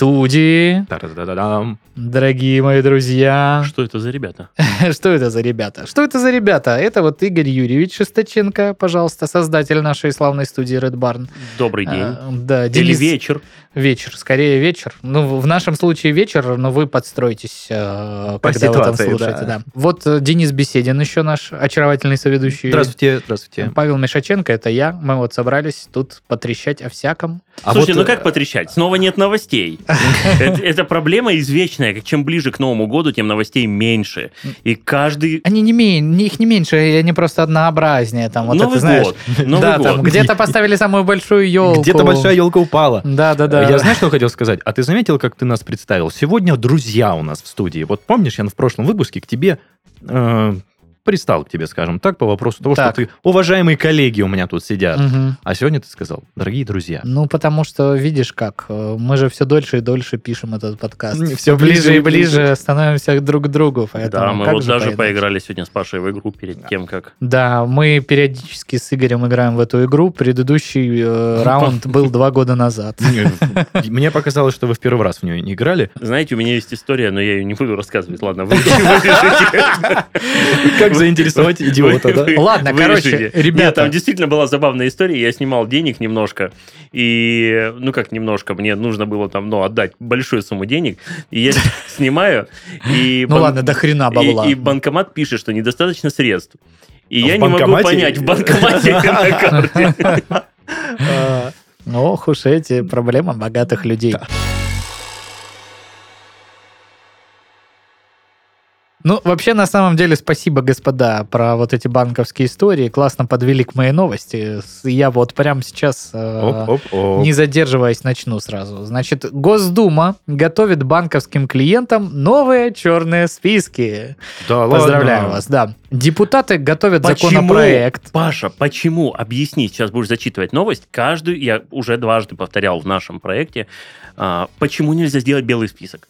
Студии. Та-да-да-дам. Дорогие мои друзья. Что это за ребята? Что это за ребята? Что это за ребята? Это вот Игорь Юрьевич Шесточенко, пожалуйста, создатель нашей славной студии Red Barn. Добрый день. А, да, Или Денис... вечер. Вечер, скорее вечер. Ну, в нашем случае вечер, но вы подстроитесь, э, По когда вы там ситуации, слушаете. да. Да. Вот э, Денис Беседин еще наш очаровательный соведущий. Здравствуйте, здравствуйте. Павел Мишаченко, это я. Мы вот собрались тут потрещать о всяком. А Слушайте, вот, ну как потрещать? Снова нет новостей. Это это проблема извечная. Как Чем ближе к Новому году, тем новостей меньше. И каждый... Они не мен... их не меньше, они просто однообразнее. Там, вот Новый это, знаешь, год. Новый да, год. там где-то поставили самую большую елку. Где-то большая елка упала. Да, да, да. Я знаешь, что хотел сказать? А ты заметил, как ты нас представил? Сегодня друзья у нас в студии. Вот помнишь, я в прошлом выпуске к тебе э, пристал к тебе, скажем так, по вопросу того, Так. что ты уважаемые коллеги у меня тут сидят. Мгм. А сегодня ты сказал, дорогие друзья. Ну, потому что, видишь как, э, мы же все дольше и дольше пишем этот подкаст. Все всё ближе и ближе. ближе становимся друг к другу. Поэтому Да, мы вот же даже по-иначе? поиграли сегодня с Пашей в игру перед тем, как... Да, мы периодически с Игорем играем в эту игру. Предыдущий э, раунд был два года назад. Мне показалось, что вы в первый раз в нее не играли. Знаете, у меня есть история, но я ее не буду рассказывать. Ладно, вы. Как заинтересовать идиота, да? Ладно, короче, ребята. там действительно была забавная история. Я снимал денег немножко. И, ну как немножко, мне нужно было там, ну, отдать большую сумму денег. И я снимаю. И Ну ладно, до хрена бабла. И, банкомат пишет, что недостаточно средств. И В я не могу понять, в банкомате или на карте. А, Ох уж эти проблемы богатых людей. Ну, вообще, на самом деле, спасибо, господа, про вот эти банковские истории. Классно подвели к моей новости. Я вот прямо сейчас, э, Оп-оп-оп. не задерживаясь, начну сразу. Значит, Госдума готовит банковским клиентам новые черные списки. Да ладно. Поздравляю вас, да. Депутаты готовят Почему? законопроект. Паша, почему? Объясни, сейчас будешь зачитывать новость. Каждую, я уже дважды повторял в нашем проекте, а, почему нельзя сделать белый список?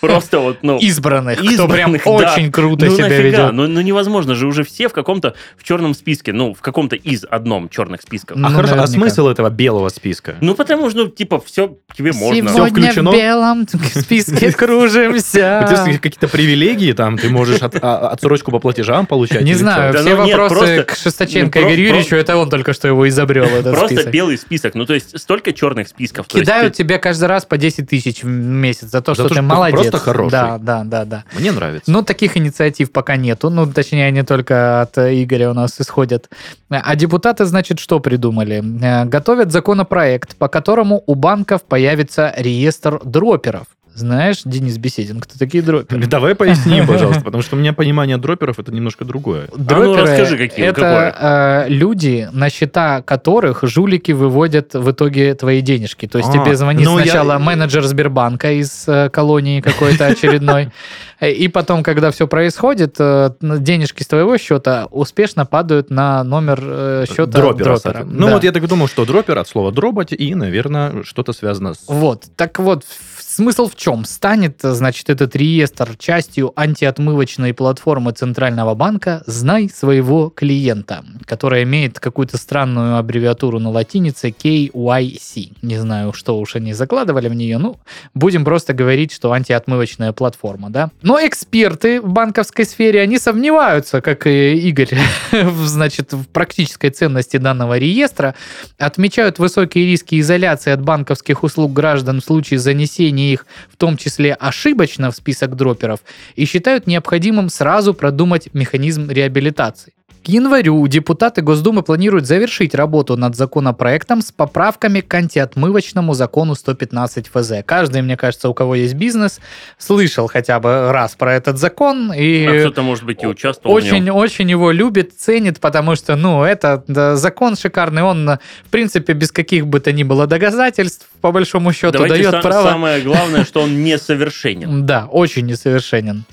Просто вот, ну... Избранных, кто прям избранных, да. очень круто ну, себя нафига? ведет. Ну, ну невозможно же уже все в каком-то в черном списке, ну в каком-то из одном черных списков. Ну, А хорошо, а смысл этого белого списка? Ну потому что, ну, типа, все тебе можно. Сегодня включено? в белом списке кружимся. У тебя есть какие-то привилегии, там ты можешь от- а, отсрочку по платежам получать? Не знаю, все ну вопросы к Шесточенко Игорю Юрьевичу, это он только что его изобрел, этот Просто белый список. Ну, то есть, столько черных списков. Кидают тебе каждый раз по 10 тысяч в месяц за то, что ты молодец. Просто хороший. Да, да, да, да. Мне нравится. Ну, таких инициатив пока нету. Ну, точнее, они только от э, Игоря у нас исходят. А депутаты, значит, что придумали? Э, Готовят законопроект, по которому у банков появится реестр дроперов. Знаешь, Денис Беседин, кто такие дроперы? Давай поясним, пожалуйста, потому что у меня понимание дроперов это немножко другое. Дроперы расскажи, какие- это э, люди, на счета которых жулики выводят в итоге твои денежки. То есть А, тебе звонит ну, я- сначала менеджер Сбербанка из э, колонии какой-то очередной, и потом, когда все происходит, э, денежки с твоего счета успешно падают на номер э, счета Дропера. дропера. Ну Да. вот я так и думал, что дропер от слова дробать и, наверное, что-то связано с... Вот, так вот, смысл в чем? Станет, значит, этот реестр частью антиотмывочной платформы Центрального банка «Знай своего клиента», которая имеет какую-то странную аббревиатуру на латинице KYC. Не знаю, что уж они закладывали в нее, ну, будем просто говорить, что антиотмывочная платформа, да? Но эксперты в банковской сфере, они сомневаются, как и Игорь, значит, в практической ценности данного реестра, отмечают высокие риски изоляции от банковских услуг граждан в случае занесения их, в том числе ошибочно, в список дроперов, и считают необходимым сразу продумать механизм реабилитации. К январю депутаты Госдумы планируют завершить работу над законопроектом с поправками к антиотмывочному закону 115 ФЗ. Каждый, мне кажется, у кого есть бизнес, слышал хотя бы раз про этот закон и А кто-то, может быть, и участвовал очень, очень его любит, ценит, потому что, ну, это да, закон шикарный, он, в принципе, без каких бы то ни было доказательств, по большому счету, Давайте дает сам- право самое главное, что он несовершенен. да, очень несовершенен.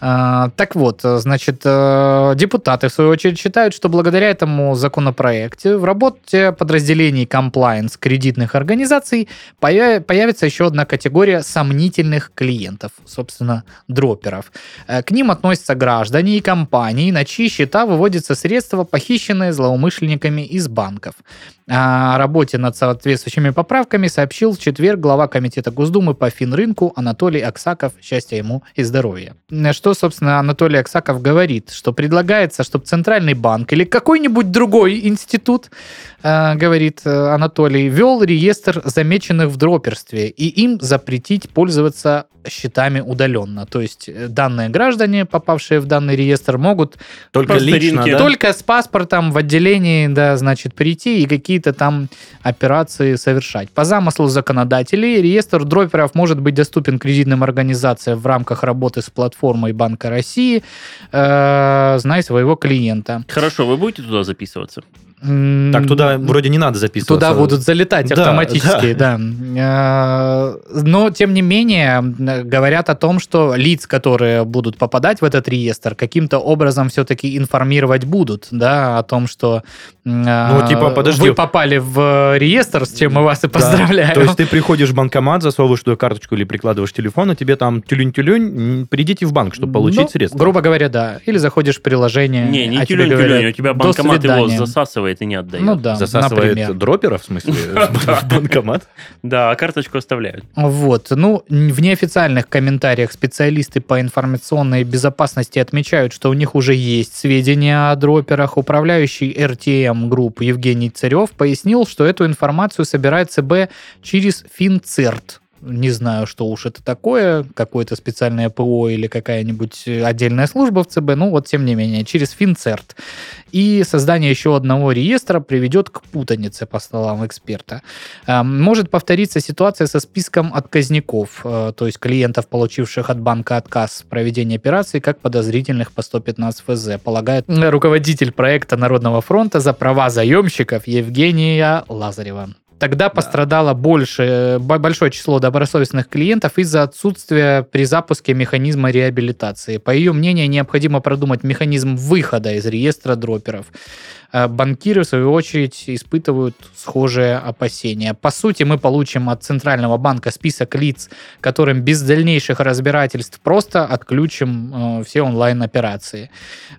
А, Так вот, э, значит, э, депутаты, в свою очередь, считают, что благодаря этому законопроекту в работе подразделений комплайенс кредитных организаций поя- появится еще одна категория сомнительных клиентов, собственно, дроперов. Э, К ним относятся граждане и компании, на чьи счета выводятся средства, похищенные злоумышленниками из банков. О работе над соответствующими поправками сообщил в четверг глава Комитета Госдумы по финрынку Анатолий Аксаков. Счастья ему и здоровья. Что, собственно, Анатолий Аксаков говорит? Что предлагается, чтобы Центральный банк или какой-нибудь другой институт, э, говорит э, Анатолий, вел реестр замеченных в дроперстве и им запретить пользоваться счетами удаленно. То есть э, данные граждане, попавшие в данный реестр, могут Только лично, да? только с паспортом в отделении, да, значит, прийти и какие-то там операции совершать. По замыслу законодателей, реестр дроперов может быть доступен кредитным организациям в рамках работы с платформой Банка России, э, знай своего клиента. Хорошо, вы будете туда записываться? Так, туда вроде не надо записываться. Туда будут залетать Да, автоматически, да. Э, Но, тем не менее, говорят о том, что лиц, которые будут попадать в этот реестр, каким-то образом все-таки информировать будут, да, о том, что э, Ну, типа, подожди. вы попали в реестр, с чем мы вас и Да. поздравляем. То есть ты приходишь в банкомат, засовываешь туда карточку или прикладываешь телефон, и тебе там тюлень-тюлень, м, придите в банк, чтобы получить Ну, средства. Грубо говоря, да. Или заходишь в приложение. Не, не а тюлень, у тебя «До банкомат его свидания». Засасывает и не отдает. Ну да, Засасывает например. дропера, в смысле, в банкомат? Да, а карточку оставляют. Вот. Ну, в неофициальных комментариях специалисты по информационной безопасности отмечают, что у них уже есть сведения о дроперах. Управляющий RTM групп Евгений Царев пояснил, что эту информацию собирает ЦБ через Финцерт. Не знаю, что уж это такое, какое-то специальное ПО или какая-нибудь э, отдельная служба в ЦБ, ну вот тем не менее, через Финцерт. И создание еще одного реестра приведет к путанице, по словам эксперта. Э, Может повториться ситуация со списком отказников, э, то есть клиентов, получивших от банка отказ в проведении операций, как подозрительных по 115 ФЗ, полагает руководитель проекта Народного фронта за права заемщиков Евгения Лазарева. Тогда пострадало больше, бо- большое число добросовестных клиентов из-за отсутствия при запуске механизма реабилитации. По ее мнению, необходимо продумать механизм выхода из реестра дроперов. Э, Банкиры, в свою очередь, испытывают схожие опасения. По сути, мы получим от Центрального банка список лиц, которым без дальнейших разбирательств просто отключим э, все онлайн-операции.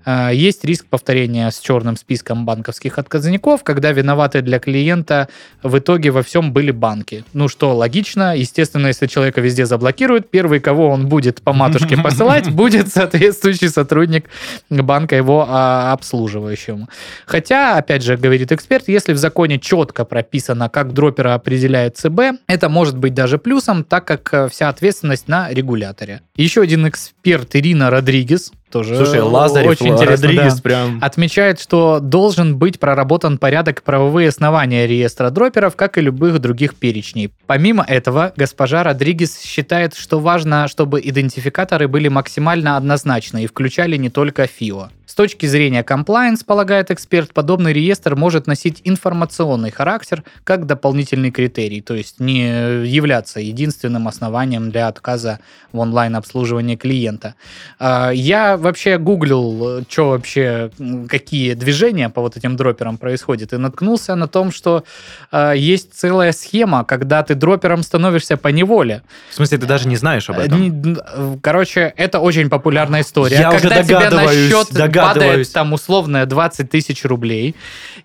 Э, Есть риск повторения с черным списком банковских отказников, когда виноваты для клиента в итоге во всем были банки. Ну что, логично. Естественно, если человека везде заблокируют, первый, кого он будет по матушке посылать, будет соответствующий сотрудник банка его а, обслуживающему. Хотя, опять же, говорит эксперт, если в законе четко прописано, как дропера определяет ЦБ, это может быть даже плюсом, так как э, вся ответственность на регуляторе. Еще один эксперт Ирина Родригес, тоже Слушай, Лазарев, очень интересно, Родригес да прям... отмечает, что должен быть проработан порядок правовые основания реестра дроперов, как и любых других перечней. Помимо этого, госпожа Родригес считает, что важно, чтобы идентификаторы были максимально однозначны и включали не только ФИО. С точки зрения compliance, полагает эксперт, подобный реестр может носить информационный характер как дополнительный критерий, то есть не являться единственным основанием для отказа в онлайн-обслуживании клиента. А, Я вообще гуглил, что вообще, какие движения по вот этим дроперам происходят, и наткнулся на том, что а, есть целая схема, когда ты дропером становишься по неволе. В смысле, ты даже не знаешь об этом? Н- Короче, это очень популярная история. Я уже когда тебе на счет падает там условное 20 тысяч рублей,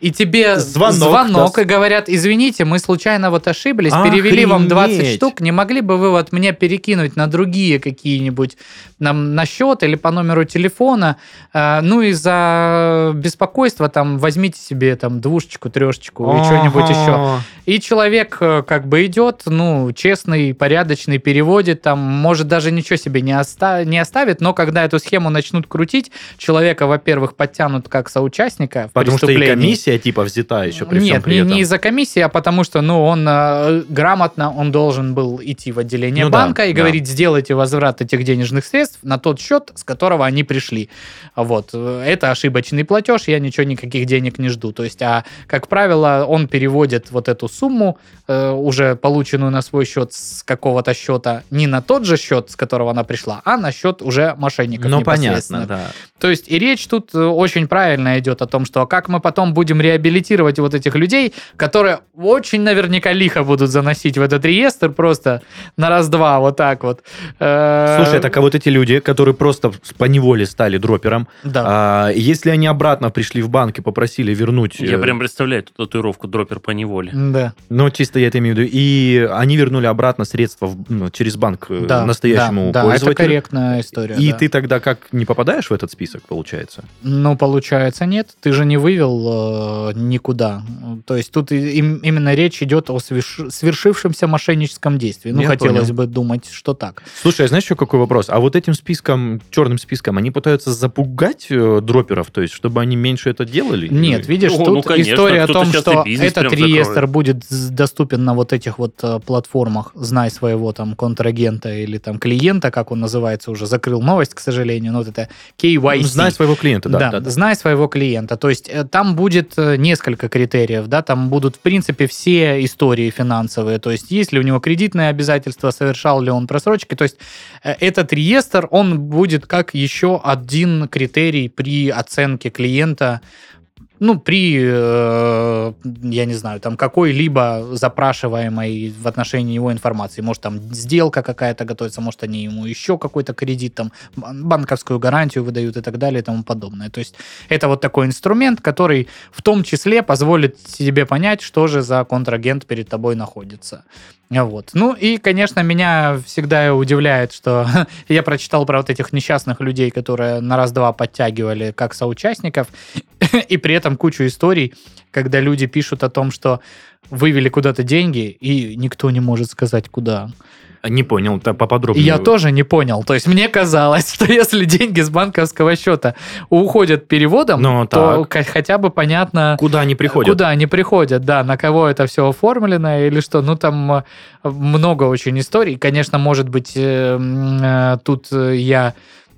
и тебе Звонок, звонок, да. и говорят, извините, мы случайно вот ошиблись, перевели вам 20 Охренеть. штук, не могли бы вы вот мне перекинуть на другие какие-нибудь, на, на счет или по номеру номеру телефона, э, ну и за беспокойство там возьмите себе там двушечку, трешечку и что-нибудь еще. И человек э, как бы идет, ну, честный, порядочный, переводит, там, может, даже ничего себе не, оста- не оставит, но когда эту схему начнут крутить, человека, во-первых, подтянут как соучастника в Потому что и комиссия типа взята еще при всем Нет, при не, этом. не из-за комиссии, а потому что, ну, он э, грамотно, он должен был идти в отделение Ну да, банка и да. говорить, сделайте возврат этих денежных средств на тот счет, с которого они пришли. Вот. Это ошибочный платеж, я ничего, никаких денег не жду. То есть, а, как правило, он переводит вот эту сумму, э, уже полученную на свой счет с какого-то счета, не на тот же счет, с которого она пришла, а на счет уже мошенников Ну, понятно, да. То есть и речь тут э, очень правильно идет о том, что а как мы потом будем реабилитировать вот этих людей, которые очень наверняка лихо будут заносить в этот реестр просто на раз-два вот так вот. Э, Слушай, так а вот эти люди, которые просто по неволе стали дропером, Да. а, если они обратно пришли в банк и попросили вернуть... Я э, прям представляю эту татуировку дропер по неволе. Да. Ну, чисто я это имею в виду. И они вернули обратно средства в- ну, через банк э, Да, настоящему да, да, это пользователю. корректная история. И да. ты тогда как не попадаешь в этот список, получается? Ну, получается, нет. Ты же не вывел э, никуда. То есть тут им- именно речь идет о свиш- свершившемся мошенническом действии. Ну, Я хотелось понял. бы думать, что так. Слушай, а знаешь еще какой вопрос? А вот этим списком, черным списком, они пытаются запугать э, дроперов, то есть, чтобы они меньше это делали? Нет, видишь, Ну, тут ну, конечно, история о том, что этот реестр закроет. будет доступен на вот этих вот э, платформах «Знай своего там контрагента» или там клиента, как он называется, уже закрыл новость, к сожалению, но вот это KYC. Ну, знай своего клиента, да. Да, да, да. знай своего клиента. То есть э, там будет несколько критериев, да, там будут, в принципе, все истории финансовые. То есть есть ли у него кредитные обязательства, совершал ли он просрочки. То есть этот реестр, он будет как еще один критерий при оценке клиента ну, при, э, я не знаю, там какой-либо запрашиваемой в отношении его информации. Может, там сделка какая-то готовится, может, они ему еще какой-то кредит, там, бан- банковскую гарантию выдают и так далее и тому подобное. То есть это вот такой инструмент, который в том числе позволит тебе понять, что же за контрагент перед тобой находится. Вот. Ну и, конечно, меня всегда удивляет, что я прочитал про вот этих несчастных людей, которые на раз-два подтягивали как соучастников, и при этом кучу историй, когда люди пишут о том, что вывели куда-то деньги, и никто не может сказать, куда. Не понял, И поподробнее. я тоже не понял. То есть мне казалось, что если деньги с банковского счета уходят переводом, Ну, то так. хотя бы понятно, Куда они приходят? Куда они приходят, да, на кого это все оформлено или что. Ну, там э, много очень историй. Конечно, может быть, э, э, тут я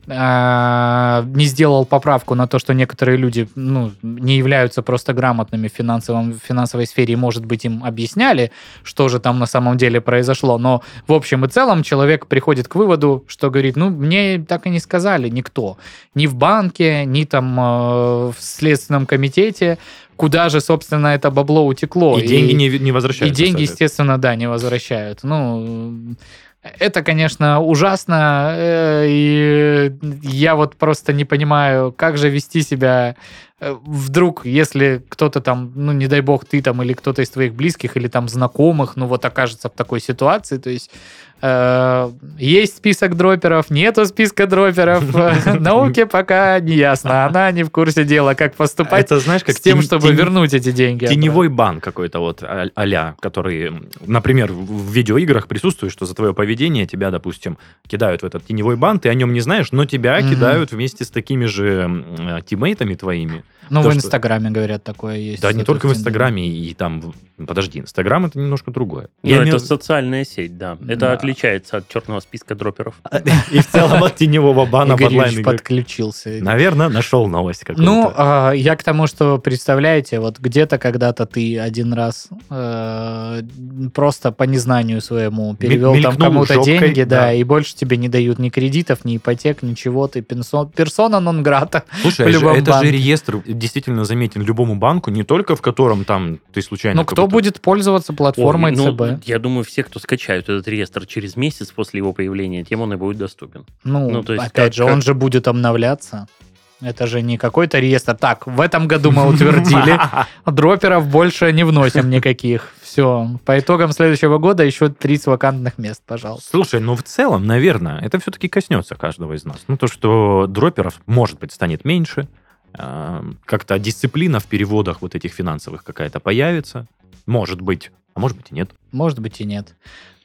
не сделал поправку на то, что некоторые люди ну, не являются просто грамотными в финансовом, в финансовой сфере, и, может быть, им объясняли, что же там на самом деле произошло. Но в общем и целом человек приходит к выводу, что говорит, ну, мне так и не сказали никто. Ни в банке, ни там э, в Следственном комитете, куда же, собственно, это бабло утекло. И деньги не, не И возвращаются. деньги, соответственно. естественно, да, не возвращают. Ну, это, конечно, ужасно, э, и я вот просто не понимаю, как же вести себя э, вдруг, если кто-то там, ну, не дай бог, ты там или кто-то из твоих близких или там знакомых, ну, вот окажется в такой ситуации, то есть есть список дроперов, нету списка дроперов, Э, науке пока не ясно, она не в курсе дела, как поступать Это знаешь, как с тем, чтобы вернуть эти деньги. Теневой бан какой-то вот а- а-ля, который, например, в видеоиграх присутствует, что за твое поведение тебя, допустим, кидают в этот теневой бан, ты о нем не знаешь, но тебя кидают вместе с такими же э, тиммейтами твоими. Ну, в что- Инстаграме, говорят, такое есть. Да, не только в. Инстаграме и там... Подожди, Инстаграм это немножко другое. Ну, это имею- социальная сеть, да. Это Да. отличается от черного списка дроперов. И в целом от теневого бана онлайн подключился. Наверное, нашел новость какую-то. Ну, а, я к тому, что, представляете, вот где-то когда-то ты один раз э, просто по незнанию своему перевел там кому-то деньги, да, и больше тебе не дают ни кредитов, ни ипотек, ничего, ты персон, персона нон грата. Слушай, а это же реестр действительно заметен любому банку, не только в котором там ты случайно... Ну, кто будет пользоваться платформой Ой, ну, ЦБ? Я думаю, все, кто скачают этот реестр через месяц после его появления, тем он и будет доступен. Ну, ну, то есть опять как- же, как- он же будет обновляться. Это же не какой-то реестр. Так, в этом году мы утвердили, дроперов больше не вносим никаких. Все. По итогам следующего года еще 30 вакантных мест, пожалуйста. Слушай, ну в целом, наверное, это все-таки коснется каждого из нас. Ну то, что дроперов, может быть, станет меньше, как-то дисциплина в переводах вот этих финансовых какая-то появится. Может быть, а может быть и нет. Может быть и нет.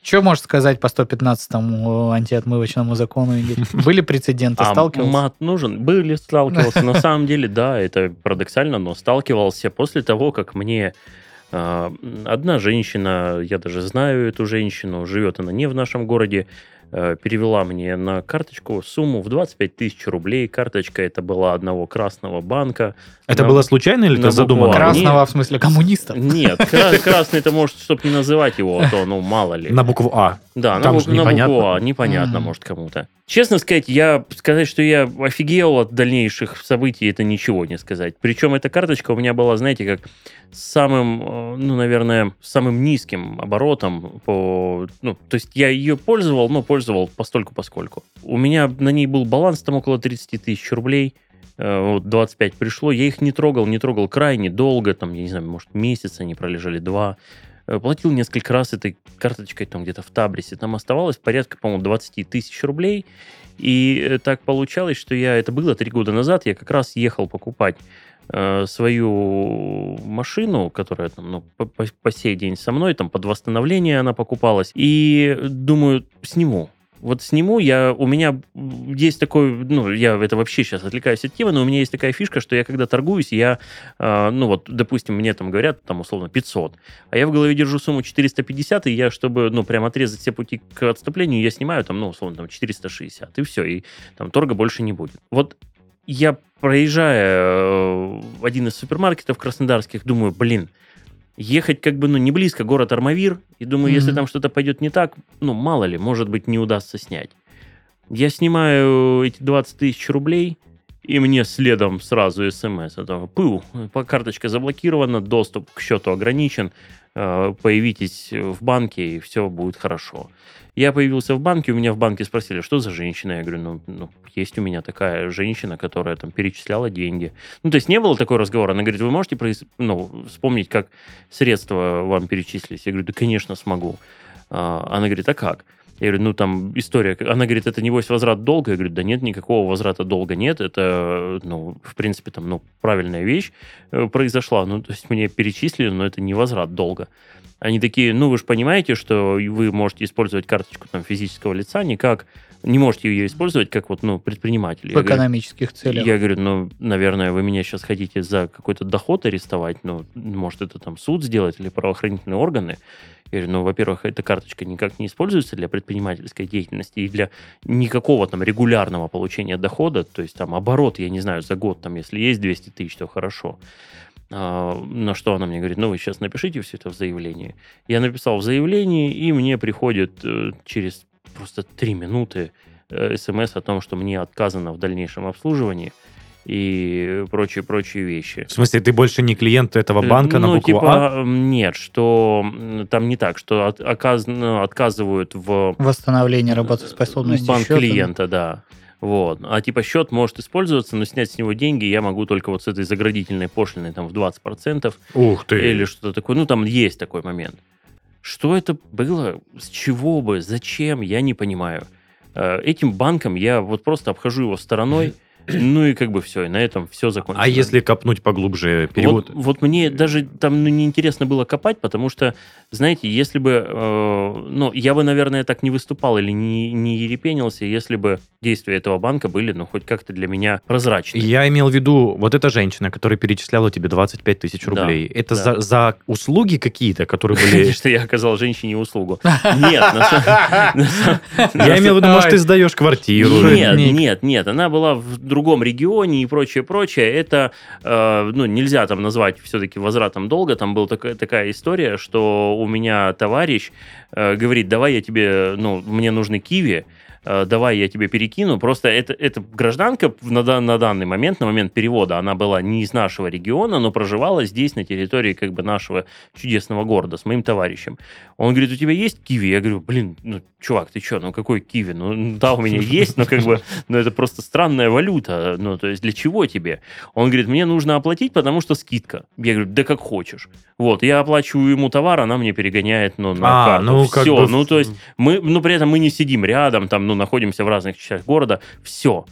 Что можешь сказать по 115-му антиотмывочному закону? Были прецеденты, А сталкивался? мат нужен? Были, сталкивался. На самом деле, да, это парадоксально, но сталкивался после того, как мне э, одна женщина, я даже знаю эту женщину, живет она не в нашем городе, перевела мне на карточку сумму в 25 тысяч рублей. Карточка это была одного красного банка. Это На- было случайно или это задумано? Красного, в смысле, коммунистов? Нет, кра- красный это может, чтобы не называть его, а то, ну, мало ли. На букву А. Да, на, Там бу- же на непонятно. непонятно, Мгм. может, кому-то. Честно сказать, я сказать, что я офигел от дальнейших событий, это ничего не сказать. Причем эта карточка у меня была, знаете, как самым, э, ну, наверное, самым низким оборотом по... Ну, то есть я ее пользовал, но пользовал постольку поскольку. У меня на ней был баланс там около 30 тысяч рублей. Э, Вот 25 пришло, я их не трогал, не трогал крайне долго, там, я не знаю, может, месяц они пролежали, два. Э, Платил несколько раз этой карточкой там где-то в Табрисе. Там оставалось порядка, по-моему, 20 тысяч рублей. И э, так получалось, что я, это было три года назад, я как раз ехал покупать э, свою машину, которая там, ну, по, по- сей день со мной, там под восстановление она покупалась. И думаю, сниму. Вот сниму я, у меня есть такой, ну, я это вообще сейчас отвлекаюсь от темы, но у меня есть такая фишка, что я когда торгуюсь, я, э, ну вот, допустим, мне там говорят, там, условно, 500, а я в голове держу сумму 450, и я, чтобы, ну, прям отрезать все пути к отступлению, я снимаю там, ну, условно, там, 460, и все, и там торга больше не будет. Вот я, проезжая э, один из супермаркетов краснодарских, думаю, блин, ехать как бы, ну, не близко, город Армавир, и думаю, если Мгм. там что-то пойдет не так, ну, мало ли, может быть, не удастся снять. Я снимаю эти 20 тысяч рублей, и мне следом сразу смс. Это пыл, карточка заблокирована, доступ к счету ограничен, появитесь в банке, и все будет хорошо. Я появился в банке, у меня в банке спросили, что за женщина? Я говорю, ну, ну, есть у меня такая женщина, которая там перечисляла деньги. Ну, то есть не было такого разговора. Она говорит, вы можете произ- ну, вспомнить, как средства вам перечислились? Я говорю, да, конечно, смогу. А, Она говорит, а как? Я говорю, ну там история. Она говорит, это небось возврат долга. Я говорю, да нет, никакого возврата долга нет. Это, ну, в принципе, там, ну, правильная вещь э, произошла. Ну, то есть мне перечислили, но это не возврат долга. Они такие, ну, вы же понимаете, что вы можете использовать карточку там физического лица никак, не можете ее использовать как вот, ну, предприниматель. Я В говорю, экономических целях. я говорю, ну, наверное, вы меня сейчас хотите за какой-то доход арестовать, ну, может, это там суд сделать или правоохранительные органы. Я говорю, ну, во-первых, эта карточка никак не используется для предпринимательской деятельности и для никакого там регулярного получения дохода, то есть там оборот, я не знаю, за год, там, если есть 200 тысяч, то хорошо. А, на что она мне говорит, ну, вы сейчас напишите все это в заявлении. Я написал в заявлении, и мне приходит э, через просто три минуты э, смс о том, что мне отказано в дальнейшем обслуживании и прочие-прочие вещи. В смысле, ты больше не клиент этого банка на ну, букву типа, А? нет, что там не так, что от- оказ- ну, отказывают в Восстановление работоспособности банк счета. клиента, да. Вот. А типа счет может использоваться, но снять с него деньги я могу только вот с этой заградительной пошлиной там в 20% Ух ты. или что-то такое. Ну, там есть такой момент. Что это было? С чего бы? Зачем? Я не понимаю. Э, Этим банком я вот просто обхожу его стороной, ну и как бы все, и на этом все закончилось. А если копнуть поглубже перевод? Вот, вот мне даже там ну, неинтересно было копать, потому что, знаете, если бы, э, ну, я бы, наверное, так не выступал или не, не ерепенился, если бы действия этого банка были, ну, хоть как-то для меня прозрачны. Я имел в виду, вот эта женщина, которая перечисляла тебе 25 тысяч Да, рублей, это да. За, за услуги какие-то, которые были... Конечно, я оказал женщине услугу. Нет, Я имел в виду, может, ты сдаешь квартиру. Нет, нет, нет, она была в другом регионе и прочее, прочее. Это, э, ну, нельзя там назвать все-таки возвратом долга. Там была такая, такая история, что у меня товарищ э, говорит, давай я тебе, ну, мне нужны киви, давай я тебе перекину. Просто это, эта гражданка на, на данный момент, на момент перевода, она была не из нашего региона, но проживала здесь, на территории как бы нашего чудесного города с моим товарищем. Он говорит, у тебя есть киви? Я говорю, блин, ну, чувак, ты что, ну какой киви? Ну, да, у меня есть, но как бы, ну, это просто странная валюта. Ну, то есть для чего тебе? Он говорит, мне нужно оплатить, потому что скидка. Я говорю, да как хочешь. Вот, я оплачиваю ему товар, она мне перегоняет, ну, на А, карту. ну, как Все, бы- ну, то есть мы, ну, при этом мы не сидим рядом, там, ну, находимся в разных частях города. Все.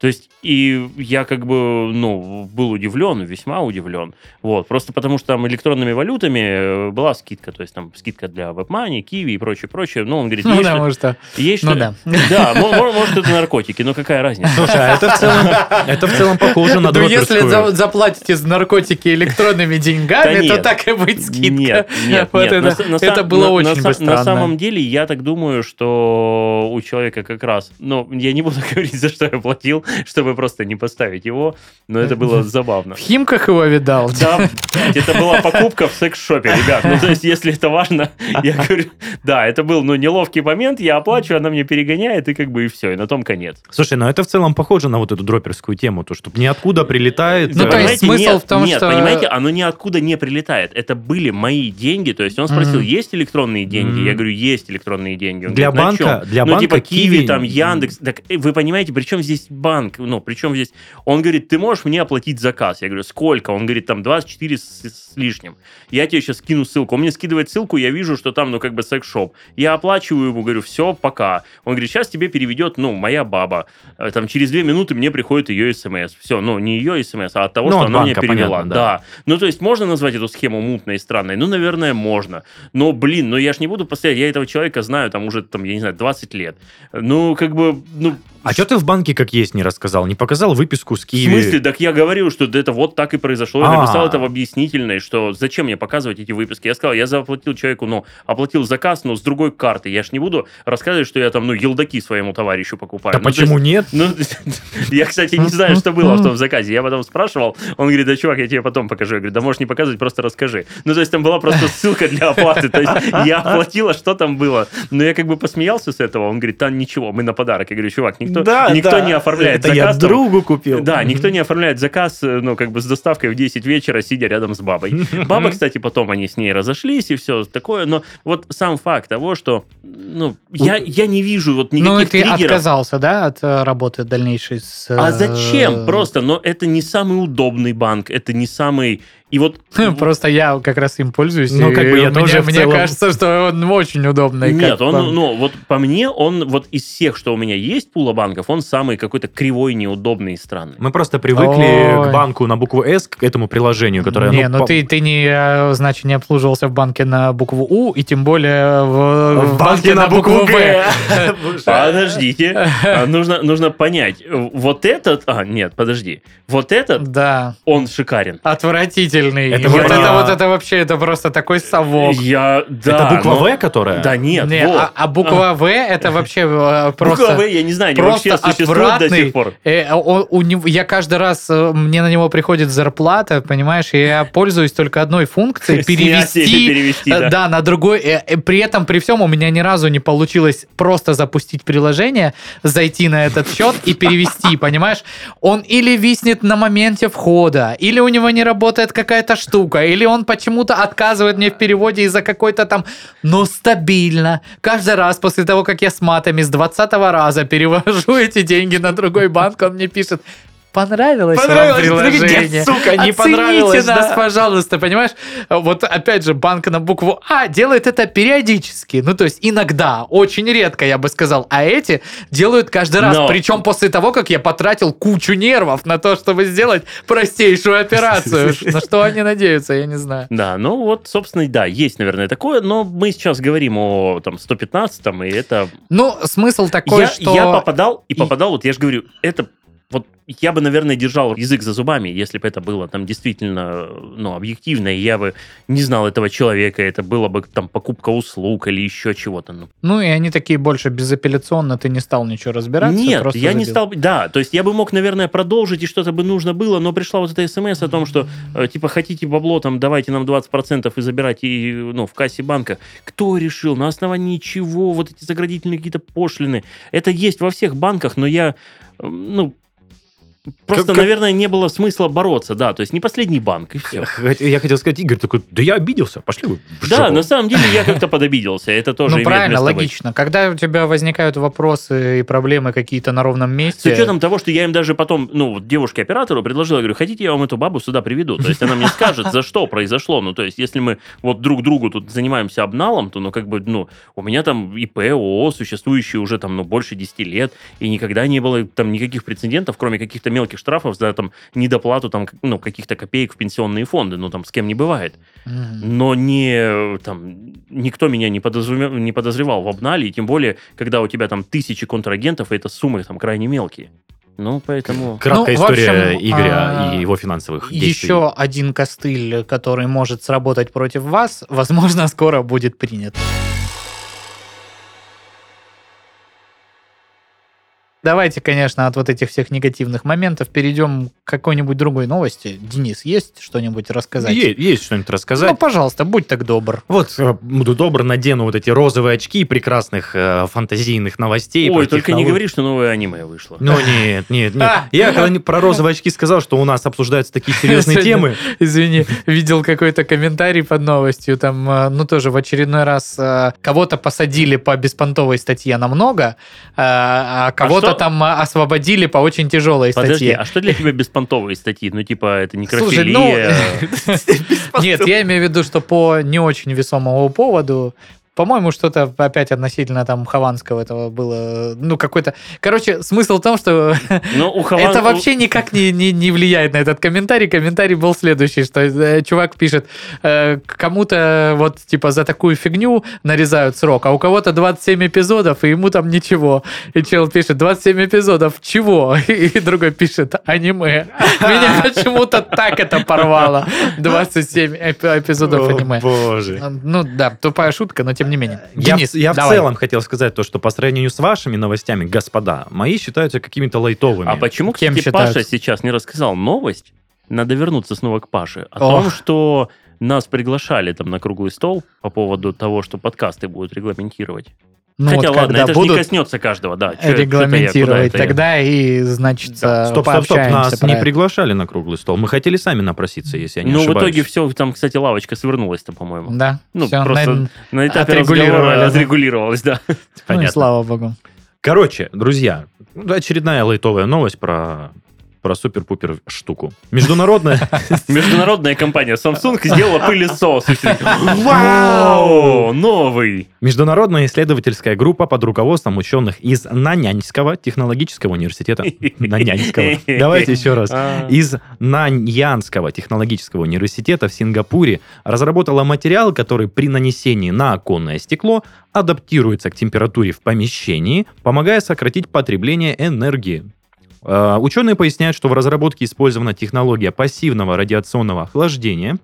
То есть, и я как бы, ну, был удивлен, весьма удивлен. Вот, просто потому что там электронными валютами э, была скидка, то есть там скидка для WebMoney, Kiwi и прочее, прочее. Ну, он говорит, Ну, есть, да, что- может, да. есть Ну, что- да. Да, мо- мо- может, это наркотики, но какая разница? Слушай, а это в целом, это в целом похоже на Ну, если заплатите за наркотики электронными деньгами, то так и быть скидка. Нет, нет, нет. это- было очень на, са- На странно. самом деле, я так думаю, что у человека как раз... Ну, я не буду говорить, за что я платил, чтобы просто не поставить его, но это было забавно. В Химках его видал. Да, это была покупка в секс-шопе, ребят. Ну, то есть, если это важно, я говорю, да, это был, ну, неловкий момент, я оплачу, она мне перегоняет, и как бы и все, и на том конец. Слушай, ну это в целом похоже на вот эту дроперскую тему, то, что ниоткуда прилетает. Ну, э, то есть Понимаете, смысл нет, в том, нет, что- понимаете, оно ниоткуда не прилетает. Это были мои деньги. То есть он спросил, есть электронные деньги? Я говорю, есть электронные деньги. Он Для говорит, «На банка- чем?» для ну, типа банка Киви, Киви- там, Яндекс. Так, э, вы понимаете, при чем здесь банк? Ну, при чем здесь... Он говорит, ты можешь мне оплатить заказ? Я говорю, сколько? Он говорит, там, 24 с, с лишним. Я тебе сейчас скину ссылку. Он мне скидывает ссылку, я вижу, что там, ну, как бы секс-шоп. Я оплачиваю ему, говорю, все, пока. Он говорит, сейчас тебе переведет, ну, моя баба. Э, Там, через две минуты мне приходит ее смс. Все, ну, не ее смс, а от того, Ну, что от она мне банка, перевела. понятно, да. да. Ну, то есть, можно назвать эту схему мутной и странной? Ну, наверное, можно. Но, блин, ну, я ж не буду постоянно... Я этого человека знаю, там, уже, там, я не знаю, 20 лет. Ну, как бы, ну, А что ты в банке как есть не рассказал? Не показал выписку с в Киви? смысле? Так я говорю, что это вот так и произошло. Я А. написал это в объяснительной, что зачем мне показывать эти выписки. Я сказал, я заплатил человеку, ну, оплатил заказ, но с другой карты. Я ж не буду рассказывать, что я там, ну, елдаки своему товарищу покупаю. Да Ну, почему нет? Ну, я, кстати, не знаю, что было в том заказе. Я потом спрашивал, он говорит, да, чувак, я тебе потом покажу. Я говорю, да можешь не показывать, просто расскажи. Ну, то есть там была просто ссылка для оплаты. То есть я оплатила, что там было. Но я как бы посмеялся с этого. Он говорит, там ничего, мы на подарок. Я говорю, чувак, никто, никто не оформляет Это я заказ. там. другу купил. Да, никто не оформляет заказ, э, ну, как бы с доставкой в 10 вечера, сидя рядом с бабой. Баба, кстати, потом они с ней разошлись и все такое, но вот сам факт того, что, ну, я, я не вижу вот Ну, и никаких ты триггеров. отказался, да, от э, работы дальнейшей с... А э, зачем? Просто, но это не самый удобный банк, это не самый... И вот... Просто я как раз им пользуюсь. Ну, как бы я мне, тоже мне кажется, что он очень удобный. Нет, он, ну, вот по мне, он вот из всех, что у меня есть, пула банков, он самый какой-то кривой, неудобный и странный. Мы просто привыкли к банку на букву «С», к этому приложению, которое... Не, ну ты, ты не, э, значит, не обслуживался в банке на букву У, и тем более в, банке на букву «Г». Подождите, А, нужно, нужно понять, вот этот... А, нет, подожди. Вот этот, Да, он шикарен. Отвратительный. Это вот, это, вот это вообще, это просто такой совок. Я, да, Это буква но- «В», которая? Да нет, Не, вот. а, а буква В это вообще э, просто... Буква В, я не знаю, они просто вообще существуют до сих пор. Э, он- у него, я каждый раз, э, мне на него приходит зарплата, понимаешь, и я пользуюсь только одной функцией, перевести, перевести, э, да. да, на другой. Э, При этом, при всем, у меня ни разу не получилось просто запустить приложение, зайти на этот счет и перевести, понимаешь? Он или виснет на моменте входа, или у него не работает какая-то штука, или он почему-то отказывает мне в переводе из-за какой-то там, но стабильно. Каждый раз после того, как я с матами с 20 раза перевожу эти деньги на другой банк, он мне пишет, понравилось, Понравилось? вам приложение? сука, не Оцените понравилось, нас, да? пожалуйста, понимаешь? Вот опять же, банк на букву А делает это периодически, ну то есть иногда, очень редко, я бы сказал, а эти делают каждый раз, Но- причем после того, как я потратил кучу нервов на то, чтобы сделать простейшую операцию. На что они надеются, я не знаю. Да, ну вот, собственно, да, есть, наверное, такое, но мы сейчас говорим о там 115-м, и это... Ну, смысл такой, я, что... я попадал, и и- попадал, вот я же говорю, это вот я бы, наверное, держал язык за зубами, если бы это было там действительно, ну, объективно, и я бы не знал этого человека, это было бы там покупка услуг или еще чего-то. Ну, Ну, и они такие больше безапелляционно, ты не стал ничего разбираться. Нет, я не забил. стал... бы- Да, то есть я бы мог, наверное, продолжить, и что-то бы нужно было, но пришла вот эта смс о том, что, э, типа, хотите бабло, там, давайте нам 20% и забирайте и, ну, в кассе банка. Кто решил? На основании чего? Вот эти заградительные какие-то пошлины. Это есть во всех банках, но я, э, ну, просто, Как- наверное, не было смысла бороться, да, то есть не последний банк, и все. Я хотел сказать, Игорь такой, да я обиделся, пошли вы. Да, жопу». на самом деле я как-то подобиделся, это тоже Ну, правильно, логично. Когда у тебя возникают вопросы и проблемы какие-то на ровном С месте... учетом того, что я им даже потом, ну, вот девушке-оператору предложил, я говорю, хотите, я вам эту бабу сюда приведу? То есть она мне скажет, за что произошло. Ну, то есть если мы вот друг другу тут занимаемся обналом, то, ну, как бы, ну, у меня там ИП, ООО, существующие уже там, ну, больше 10 лет, и никогда не было там никаких прецедентов, кроме каких-то мелких штрафов за там недоплату там, ну, каких-то копеек в пенсионные фонды. Ну, там с кем не бывает. Но не, там, никто меня не подозревал, не подозревал в обнале, и тем более, когда у тебя там тысячи контрагентов, и это суммы там крайне мелкие. Ну, поэтому... Краткая Ну, история общем, Игоря а, и его финансовых действий. Еще один костыль, который может сработать против вас, возможно, скоро будет принят. Давайте, конечно, от вот этих всех негативных моментов перейдем к какой-нибудь другой новости. Денис, есть что-нибудь рассказать? Есть, есть что-нибудь рассказать. Ну, пожалуйста, будь так добр. Вот, э, буду добр, надену вот эти розовые очки прекрасных э, фантазийных новостей. Ой, только не технолог- говори, что новое аниме вышло. Ну нет, нет, нет. А! Я когда не- про розовые очки сказал, что у нас обсуждаются такие серьезные темы. Извини, видел какой-то комментарий под новостью, там, э, ну, тоже в очередной раз э, кого-то посадили по беспонтовой статье намного, э, а кого-то? Там э, освободили по очень тяжелой Подожди, статье. а что для тебя беспонтовые статьи? Ну, типа, это Слушай, некрофилия. ну, Нет, я имею в виду, что по не очень весомому поводу, по-моему, что-то опять относительно там Хованского этого было, ну, какой-то... Короче, смысл в том, что Ну, у Хаван- это вообще никак не, не, не влияет на этот комментарий. Комментарий был следующий, что э, чувак пишет, э, кому-то вот типа за такую фигню нарезают срок, а у кого-то 27 эпизодов, и ему там ничего. И чел пишет, 27 эпизодов, чего? И другой пишет, аниме. Меня почему-то так это порвало. 27 эп- эпизодов аниме. Боже. Ну да, тупая шутка, но тем не менее. Я, Денис, в, я в давай. целом хотел сказать то, что по сравнению с вашими новостями, господа, мои считаются какими-то лайтовыми. А почему, кстати? Паша сейчас не рассказал новость? Надо вернуться снова к Паше. О Ох. том, что нас приглашали там на круглый стол по поводу того, что подкасты будут регламентировать. Ну, Хотя вот ладно, это же не будут коснется каждого, да. Чё- я, регламентировать я? тогда и, значит, Да. э, Стоп, стоп, стоп, нас не это. приглашали на круглый стол. Мы хотели сами напроситься, если я не Ну, в ошибаюсь. итоге все, там, кстати, лавочка свернулась-то, по-моему. Да, Ну, всё, просто на- На этапе отрегулировали, да. разрегулировалась, да. ну и Понятно. слава богу. Короче, друзья, ну, очередная лайтовая новость про, про супер-пупер штуку. Международная... Международная компания Samsung сделала пылесос. Вау! Новый! Международная исследовательская группа под руководством ученых из Нанянского технологического университета. Нанянского. Давайте еще раз. А. Из Наньянского технологического университета в Сингапуре разработала материал, который при нанесении на оконное стекло адаптируется к температуре в помещении, помогая сократить потребление энергии. Э, Ученые поясняют, что в разработке использована технология пассивного радиационного охлаждения.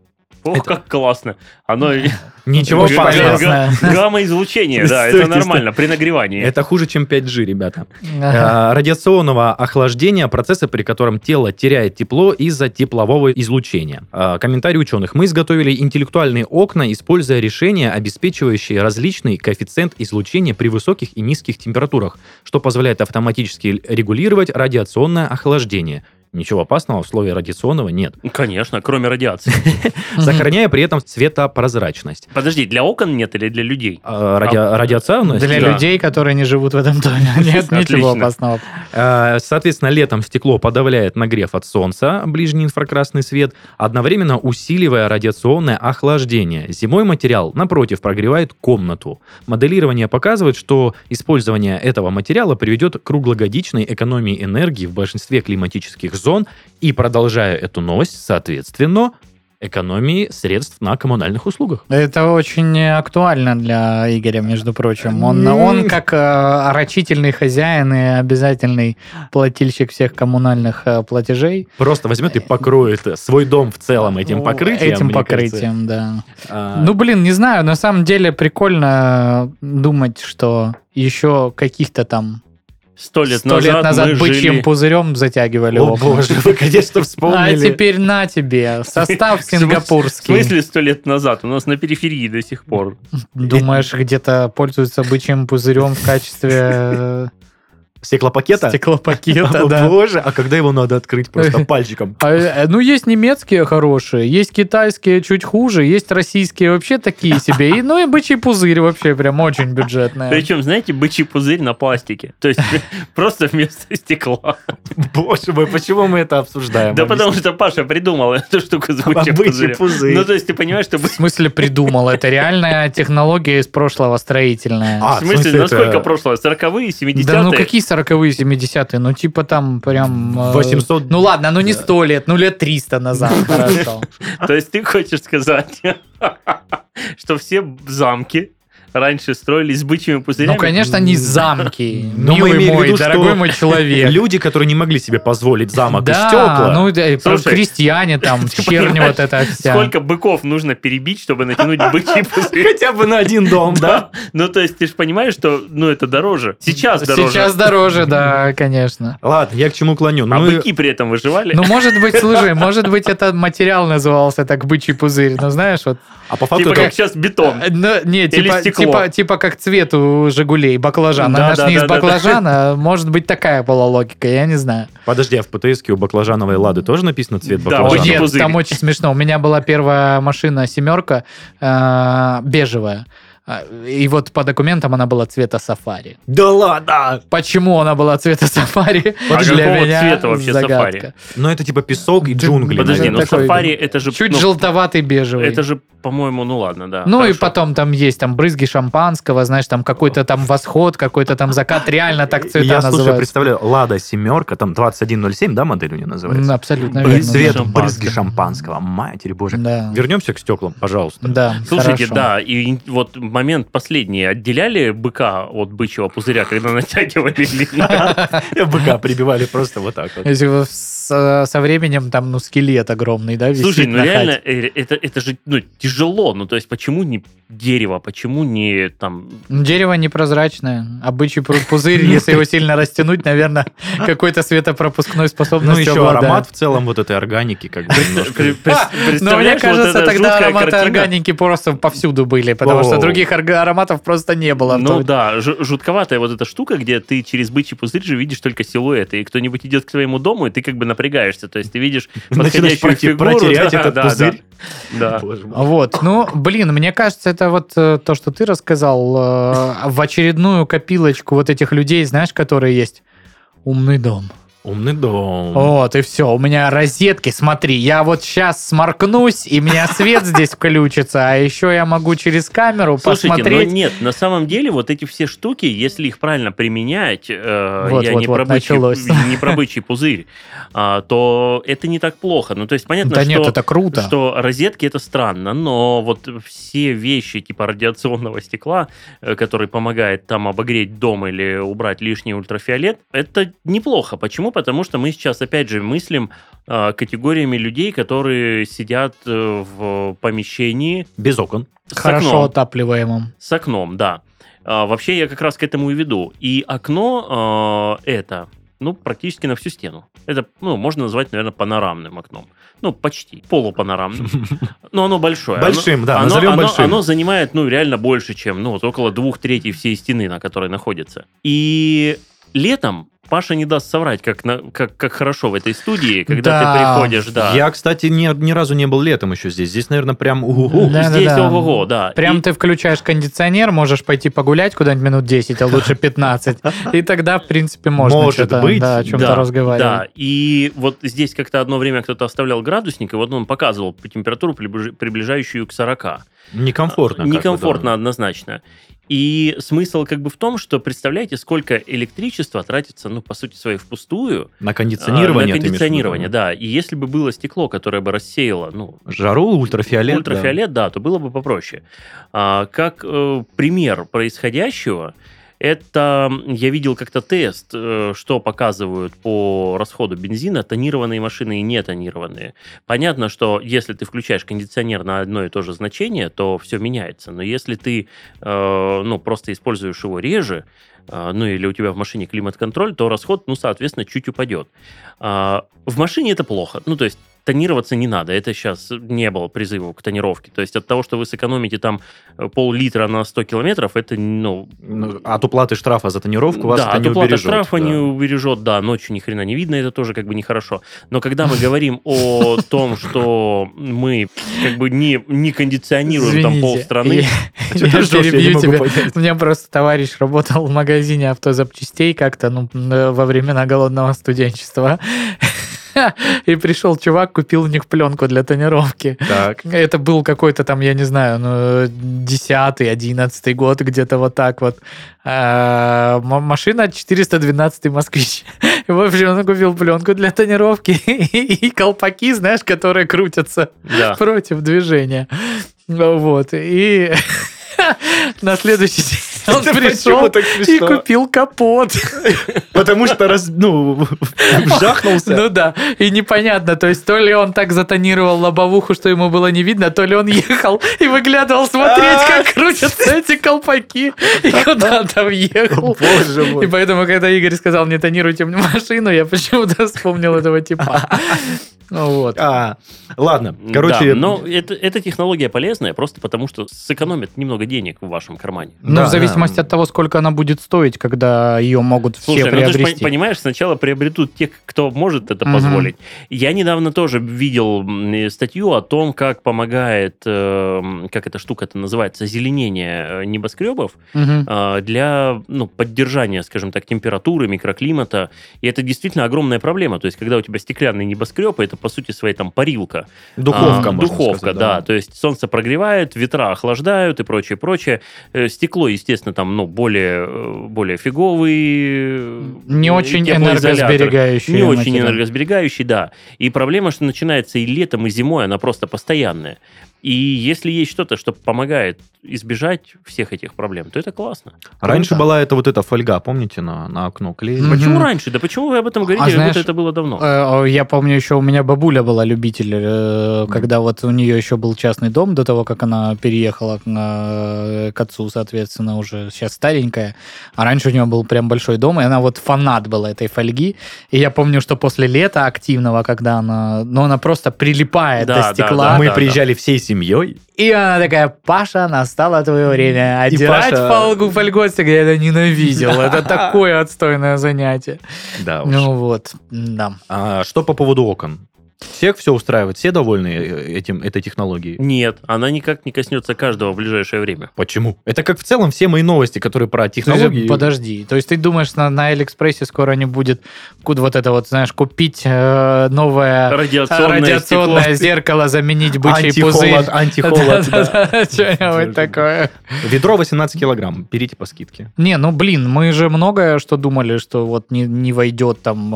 Ох, как классно. Оно Ничего Очень га- опасного. полезно. га- гамма-излучение, да, это нормально при нагревании. Это хуже, чем 5G, ребята. Э, радиационного охлаждения, процесса, при котором тело теряет тепло из-за теплового излучения. Э, комментарий ученых. Мы изготовили интеллектуальные окна, используя решения, обеспечивающие различный коэффициент излучения при высоких и низких температурах, что позволяет автоматически регулировать радиационное охлаждение. Ничего опасного в слове радиационного нет. Конечно, кроме радиации. Сохраняя при этом цветопрозрачность. Подожди, для окон нет или для людей? Э, ради- радиационность? Для людей, которые не живут в этом доме. Нет ничего опасного. Э, Соответственно, летом стекло подавляет нагрев от солнца, ближний инфракрасный свет, одновременно усиливая радиационное охлаждение. Зимой материал, напротив, прогревает комнату. Моделирование показывает, что использование этого материала приведет к круглогодичной экономии энергии в большинстве климатических зон. И продолжая эту новость, соответственно, экономии средств на коммунальных услугах. Это очень актуально для Игоря, между прочим. Он, он как э, рачительный хозяин и обязательный плательщик всех коммунальных э, платежей. Просто возьмет и покроет э, свой дом в целом этим покрытием. Этим кажется. покрытием, да. А, Ну, блин, не знаю, на самом деле прикольно думать, что еще каких-то там Сто лет сто назад, лет назад мы бычьим жили... пузырем затягивали О окна. боже, вы, конечно, А вспомнили. теперь на тебе, состав смысле- В сингапурский. смысле сто лет назад? У нас на периферии до сих пор. Думаешь, где-то пользуются бычьим пузырем в качестве Стеклопакета? стеклопакета, да. боже, а когда его надо открыть просто пальчиком? А, э, Ну, есть немецкие хорошие, есть китайские чуть хуже, есть российские вообще такие себе. И, ну и бычий пузырь вообще прям очень бюджетная. Причем, знаете, бычий пузырь на пластике. То есть просто вместо стекла. Боже мой, почему мы это обсуждаем? Да потому что Паша придумал эту штуку с бычьим Бычий пузырем. пузырь. Ну, то есть ты понимаешь, что... В смысле придумал? Это реальная технология из прошлого строительная. А, В смысле, насколько прошлое? 40-е, 70-е? Да ну какие 40-е, 70-е? Ну типа там прям... э, 800 Ну ладно, ну не 100 лет, ну лет 300 назад, хорошо. То есть ты хочешь сказать, что все замки раньше строились с бычьими пузырями? Ну, конечно, не замки. Но Милый мой, виду, что дорогой мой человек. Люди, которые не могли себе позволить замок из Да, стекла. ну да, и про- Слушай, крестьяне там, черни вот это вся. Сколько быков нужно перебить, чтобы натянуть бычий пузырь? Хотя бы на один дом, да? Ну, то есть ты же понимаешь, что ну это дороже. Сейчас дороже. Сейчас дороже, да, конечно. Ладно, я к чему клоню. А Мы- быки при этом выживали? Ну, может быть, слушай, может быть, этот материал назывался так бычий пузырь, ну, знаешь, вот. А по факту Типа это- как сейчас бетон. э, ну, не, типа, стекло. Типа, типа как цвет у «Жигулей», баклажан. Да, Она ж да, не из да, да, да. баклажана, может быть, такая была логика, я не знаю. Подожди, а в ПТСке у баклажановой лады тоже написано цвет Да, баклажана? нет, пузырь. там очень смешно. У меня была первая машина семерка э, бежевая. А, И вот по документам она была цвета сафари. Да ладно! Почему она была цвета сафари? А для какого меня цвета вообще загадка. сафари? Ну это типа песок и джунгли. Подожди, ну такой, сафари это же... Чуть ну, желтоватый бежевый. Это же, по-моему, ну ладно, да. ну и хорошо. потом там есть там брызги шампанского, знаешь, там какой-то там восход, какой-то там закат, реально так цвета Я, слушай, называются. представляю, Лада семерка, там 2107, да, модель у нее называется? Абсолютно Бры- верно. Цвет Шампанское. брызги шампанского. Матерь боже. Да. Вернемся к стеклам, пожалуйста. Да, Слушайте, хорошо. да, и вот момент последний. Отделяли быка от бычьего пузыря, когда натягивали? Быка прибивали просто вот так вот. Со временем там, ну, скелет огромный, да, висит Слушай, ну реально, э, это, это же ну, тяжело. Ну, то есть, почему не дерево, почему не там... Ну, Дерево непрозрачное. Обычный пузырь, если его сильно растянуть, наверное, какой-то светопропускной Ну, способностью еще обладает. аромат в целом вот этой органики как бы немножко. А, Но мне кажется, тогда ароматы органики просто повсюду были, потому что О. других ароматов просто не было. Ну да, жутковатая вот эта штука, где ты через бычий пузырь же видишь только силуэты, и кто-нибудь идет к твоему дому, и ты как бы напрягаешься, то есть ты видишь Начинаешь подходящую проте- фигуру. протерять да, этот да, пузырь. Да. Вот, ну, блин, мне кажется, это вот э, то, что ты рассказал, э, в очередную копилочку вот этих людей, знаешь, которые есть. Умный дом. Умный дом. Вот, и все. У меня розетки, смотри, я вот сейчас сморкнусь, и у меня свет здесь включится, а еще я могу через камеру Слушайте, посмотреть. но нет, на самом деле вот эти все штуки, если их правильно применять, э, Вот, я вот, не, вот, про бычий, началось. не про бычий пузырь, а, то это не так плохо. Ну, то есть понятно, Да что, нет, это круто. что розетки это странно, но вот все вещи типа радиационного стекла, э, который помогает там обогреть дом или убрать лишний ультрафиолет, это неплохо. Почему? Потому что мы сейчас, опять же, мыслим э, категориями людей, которые сидят э, в помещении Без окон. с Хорошо окном. отапливаемым. С окном, да. А, вообще я как раз к этому и веду. И окно э, это, ну, практически на всю стену. Это, ну, можно назвать, наверное, панорамным окном. Ну, почти. Полупанорамным. Но оно большое. Большим, Оно- да, оно, назовем оно- большим. Оно занимает, ну, реально больше, чем, ну, вот около двух третей всей стены, на которой находится. И летом Паша не даст соврать, как, на, как, как хорошо в этой студии, когда Да. ты приходишь, да. Я, кстати, ни, ни разу не был летом еще здесь. Здесь, наверное, прям угу. Да, Здесь да, да. ого-го, да. Прям И- ты включаешь кондиционер, можешь пойти погулять куда-нибудь минут 10, а лучше 15. И тогда, в принципе, можно Может что-то, быть, да, о чем-то Да, разговаривать. Да, и вот здесь как-то одно время кто-то оставлял градусник, и вот он показывал по температуру, приближ- приближающую к 40. Некомфортно. Некомфортно однозначно. И смысл как бы в том, что представляете, сколько электричества тратится, ну, по сути своей, впустую. На а, кондиционирование. На кондиционирование, да. И если бы было стекло, которое бы рассеяло, ну, Жару, ультрафиолет. да. ультрафиолет, да. то было бы попроще. А, как э, пример происходящего, это я видел как-то тест, э, что показывают по расходу бензина тонированные машины и нетонированные. Понятно, что если ты включаешь кондиционер на одно и то же значение, то все меняется. Но если ты э, ну, просто используешь его реже, э, ну или у тебя в машине климат-контроль, то расход, ну, соответственно, чуть упадет. А, В машине это плохо. Ну, то есть тонироваться не надо. Это сейчас не было призыва к тонировке. То есть от того, что вы сэкономите там э, пол-литра на 100 километров, это, ну... Ну, От уплаты штрафа за тонировку вас да, это от не уплаты убережет. штрафа да. не убережет, да, ночью ни хрена не видно, это тоже как бы нехорошо. Но когда мы говорим о том, что мы как бы не, не кондиционируем там полстраны, я- перебью тебя. У меня просто товарищ работал в магазине автозапчастей как-то ну, э, во времена голодного студенчества. И пришел чувак, купил у них пленку для тонировки. Так. Это был какой-то там, я не знаю, ну, 10 11 год, где-то вот так вот. А, машина 412 москвич. И, в общем, он купил пленку для тонировки и колпаки, знаешь, которые крутятся да. против движения. Вот. И на следующий день он пришел и купил капот. Потому что раз, ну, жахнулся. Ну да, и непонятно, то есть то ли он так затонировал лобовуху, что ему было не видно, то ли он ехал и выглядывал смотреть, как крутятся эти колпаки, и куда-то въехал. Боже И мой. поэтому, когда Игорь сказал, не тонируйте мне машину, я почему-то вспомнил этого типа. Ну Вот. А, ладно, короче... Да, но это, эта технология полезная просто потому, что сэкономит немного денег в вашем кармане. Ну, Да, в зависимости да. от того, сколько она будет стоить, когда ее могут все Слушай, ну ты же приобрести. понимаешь, сначала приобретут те, кто может это Мгм. позволить. Я недавно тоже видел статью о том, как помогает, э, как эта штука-то называется, озеленение э, небоскребов Мгм. э, для ну, поддержания, скажем так, температуры, микроклимата. И это действительно огромная проблема. То есть, когда у тебя стеклянный небоскреб, это, по сути своей, там, парилка. Духовка, А, можно Духовка, сказать, да. То есть солнце прогревает, ветра охлаждают и прочее, прочее. Э, Стекло, естественно, там, ну, более, э, более фиговый. э, Не очень энергосберегающий. Не очень энергосберегающий, да. И проблема, что начинается и летом, и зимой, она просто постоянная. И если есть что-то, что помогает избежать всех этих проблем, то это классно. Раньше Круто. была это вот эта фольга, помните, на, на окно клеили? Мгм. Почему раньше? Да почему вы об этом говорите, А как знаешь, будто это было давно? Э, Я помню, еще у меня бабуля была любитель, э, когда вот у нее еще был частный дом до того, как она переехала к, отцу, соответственно, уже сейчас старенькая. А раньше у нее был прям большой дом, и она вот фанат была этой фольги. И я помню, что после лета активного, когда она, ну, она просто прилипает Да, до да, стекла. да, Мы да. приезжали всей семьей. И она такая, Паша, настало твое время. И Отдирать Паша- фольгу, стекла. Я это ненавидел. Это такое отстойное занятие. Да уж. Ну вот, да. А что по поводу окон? Всех все устраивает? Все довольны э, этим, этой технологией? Нет, она никак не коснется каждого в ближайшее время. Почему? Это как в целом все мои новости, которые про есть, технологии. подожди, то есть ты думаешь, на, на Алиэкспрессе скоро не будет куда вот это вот, знаешь, купить э, новое Радиационное, радиационное стекло. зеркало, заменить бычий пузырь. Антихолод, антихолод. да. Да-да-да, Что-нибудь такое. Ведро 18 килограмм. Берите по скидке. Не, ну блин, мы же многое что думали, что вот не, не войдет там.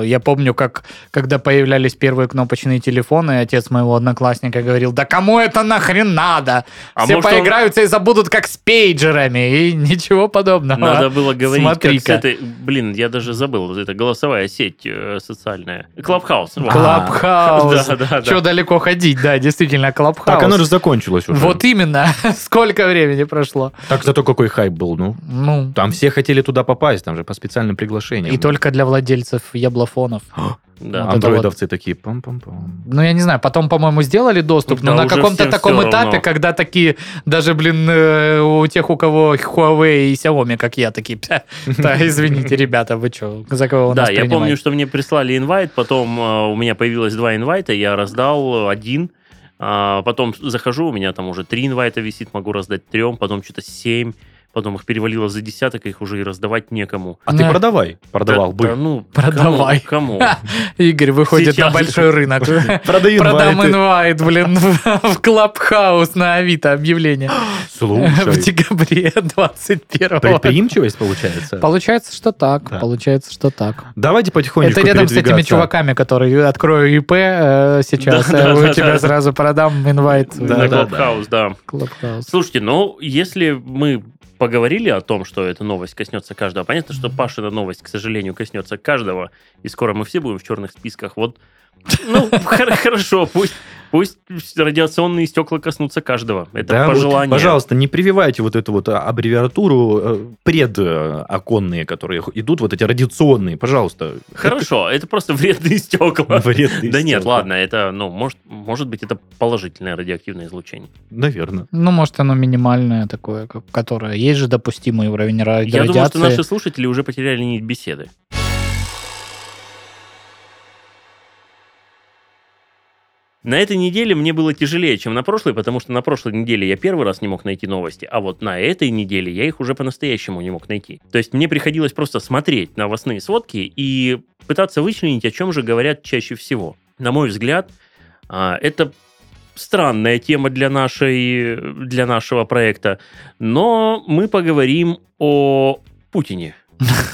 э, Я помню, как когда появлялись первые кнопочные телефоны, отец моего одноклассника говорил, да кому это нахрен надо? А Все может, он- поиграются и забудут как с пейджерами, и ничего подобного. Надо было говорить, как с этой... Блин, я даже забыл. Вот это голосовая сеть э, социальная. Clubhouse. Вот. Clubhouse. Да, да, да. Что далеко ходить, да, действительно, Clubhouse. Так, оно же закончилось уже. Вот именно. Сколько времени прошло? Так зато какой хайп был, ну. Ну, Там все хотели туда попасть, там же по специальным приглашениям. и только для владельцев яблофонов. Да. Вот это Андроидовцы такие пам-пам-пам. Ну, я не знаю, потом, по-моему, сделали доступ, Да но на каком-то таком этапе, равно. когда такие, даже, блин, э, у тех, у кого Huawei и Xiaomi, как я, такие, «Пя, да, извините, ребята, вы что, за кого Да, я помню, принимаете?» что мне прислали инвайт, потом э, у меня появилось два инвайта, я раздал один, а потом захожу, у меня там уже три инвайта висит, могу раздать трем, потом что-то семь, потом их перевалило за десяток, их уже и раздавать некому. А ты Да. продавай. Продавал Да- бы. да ну, Продавай. Кому? кому? Игорь выходит Сейчас. на большой рынок. Продаю Продам инвайт, блин, в Клабхаус на Авито объявление. Слушай, в декабре 21 предприимчивость получается. Получается, что так. Да. Получается, что так. Давайте потихонечку Это рядом с этими чуваками, которые открою ИП э, сейчас, Да, э, да, у да, тебя да. сразу продам инвайт Да, На да. Clubhouse. Слушайте, ну, если мы поговорили о том, что эта новость коснется каждого, понятно, что Пашина новость, к сожалению, коснется каждого, и скоро мы все будем в черных списках. Вот, ну, хор- хорошо, пусть, пусть радиационные стекла коснутся каждого. Это Да, вот, пожелание. пожалуйста, не прививайте вот эту вот аббревиатуру э, предоконные, которые идут, вот эти радиационные, пожалуйста. Хорошо, это просто вредные стекла. Вредные Да нет, ладно, это, ну, может, может быть, это положительное радиоактивное излучение. Наверное. Ну, может, оно минимальное такое, которое... Есть же допустимый уровень ра- Я думаю, что радиации. наши слушатели уже потеряли нить беседы. На этой неделе мне было тяжелее, чем на прошлой, потому что на прошлой неделе я первый раз не мог найти новости, а вот на этой неделе я их уже по-настоящему не мог найти. То есть мне приходилось просто смотреть новостные сводки и пытаться вычленить, о чем же говорят чаще всего. На мой взгляд, а, это странная тема для, нашей, для нашего проекта, но мы поговорим о Путине.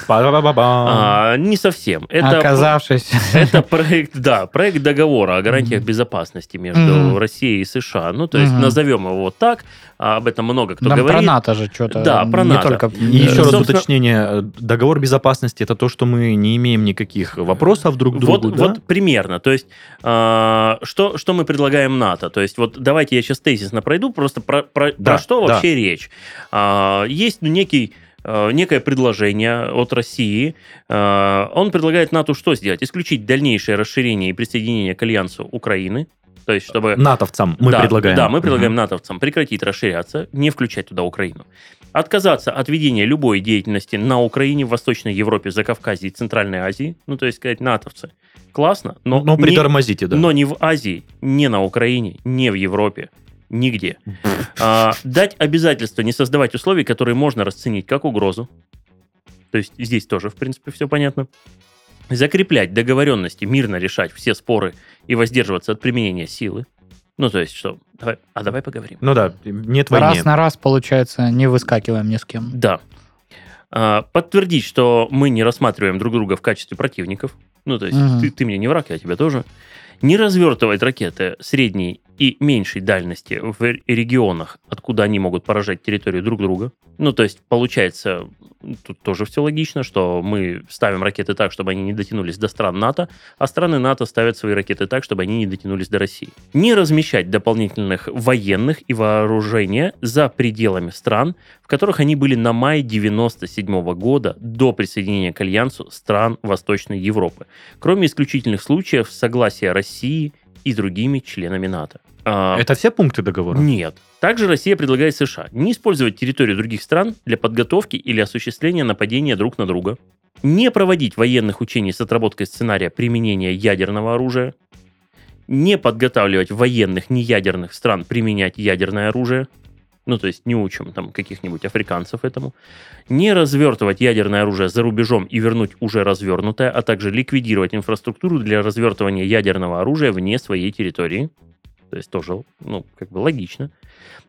А, не совсем. Это, Оказавшись... это проект, да, проект договора о гарантиях безопасности между. Россией и США. Ну, то есть назовем его вот так. а об этом много кто Нам про говорит. НАТО же что-то. Да, про не НАТО. только... И еще раз уточнение. Договор безопасности это то, что мы не имеем никаких вопросов друг к Вот, другу, да? вот примерно. То есть, а, что, что мы предлагаем НАТО? То есть, вот давайте я сейчас тезисно пройду, просто про, про- Да, про что да. вообще речь. Есть ну, некий некое предложение от России. А, Он предлагает НАТО что сделать? Исключить дальнейшее расширение и присоединение к альянсу Украины. То есть, чтобы... Натовцам мы да, предлагаем. Да, мы предлагаем Мгм. натовцам прекратить расширяться, не включать туда Украину. Отказаться от ведения любой деятельности на Украине, в Восточной Европе, Закавказье и Центральной Азии. Ну, то есть сказать, натовцы. Классно, но, Но не, притормозите, да. но не в Азии, не на Украине, не в Европе, нигде. А, дать обязательство не создавать условий, которые можно расценить как угрозу. То есть здесь тоже, в принципе, все понятно. Закреплять договоренности, мирно решать все споры и воздерживаться от применения силы. Ну, то есть, что? Давай, а давай поговорим. Ну да, нет войны. Раз на раз, получается, не выскакиваем ни с кем. Да. А, подтвердить, что мы не рассматриваем друг друга в качестве противников. Ну, то есть, Мгм. ты, ты мне не враг, я тебя тоже. Не развертывать ракеты средней и меньшей дальности в регионах, откуда они могут поражать территорию друг друга. Ну, то есть, получается, тут тоже все логично, что мы ставим ракеты так, чтобы они не дотянулись до стран НАТО, а страны НАТО ставят свои ракеты так, чтобы они не дотянулись до России. Не размещать дополнительных военных и вооружения за пределами стран, в которых они были на мае 97 года до присоединения к Альянсу стран Восточной Европы, кроме исключительных случаев согласия России и другими членами НАТО. А, Это все пункты договора? нет. Также Россия предлагает США не использовать территорию других стран для подготовки или осуществления нападения друг на друга, не проводить военных учений с отработкой сценария применения ядерного оружия, не подготавливать военных неядерных стран применять ядерное оружие, ну, то есть не учим там каких-нибудь африканцев этому, не развертывать ядерное оружие за рубежом и вернуть уже развернутое, а также ликвидировать инфраструктуру для развертывания ядерного оружия вне своей территории, то есть тоже, ну, как бы логично.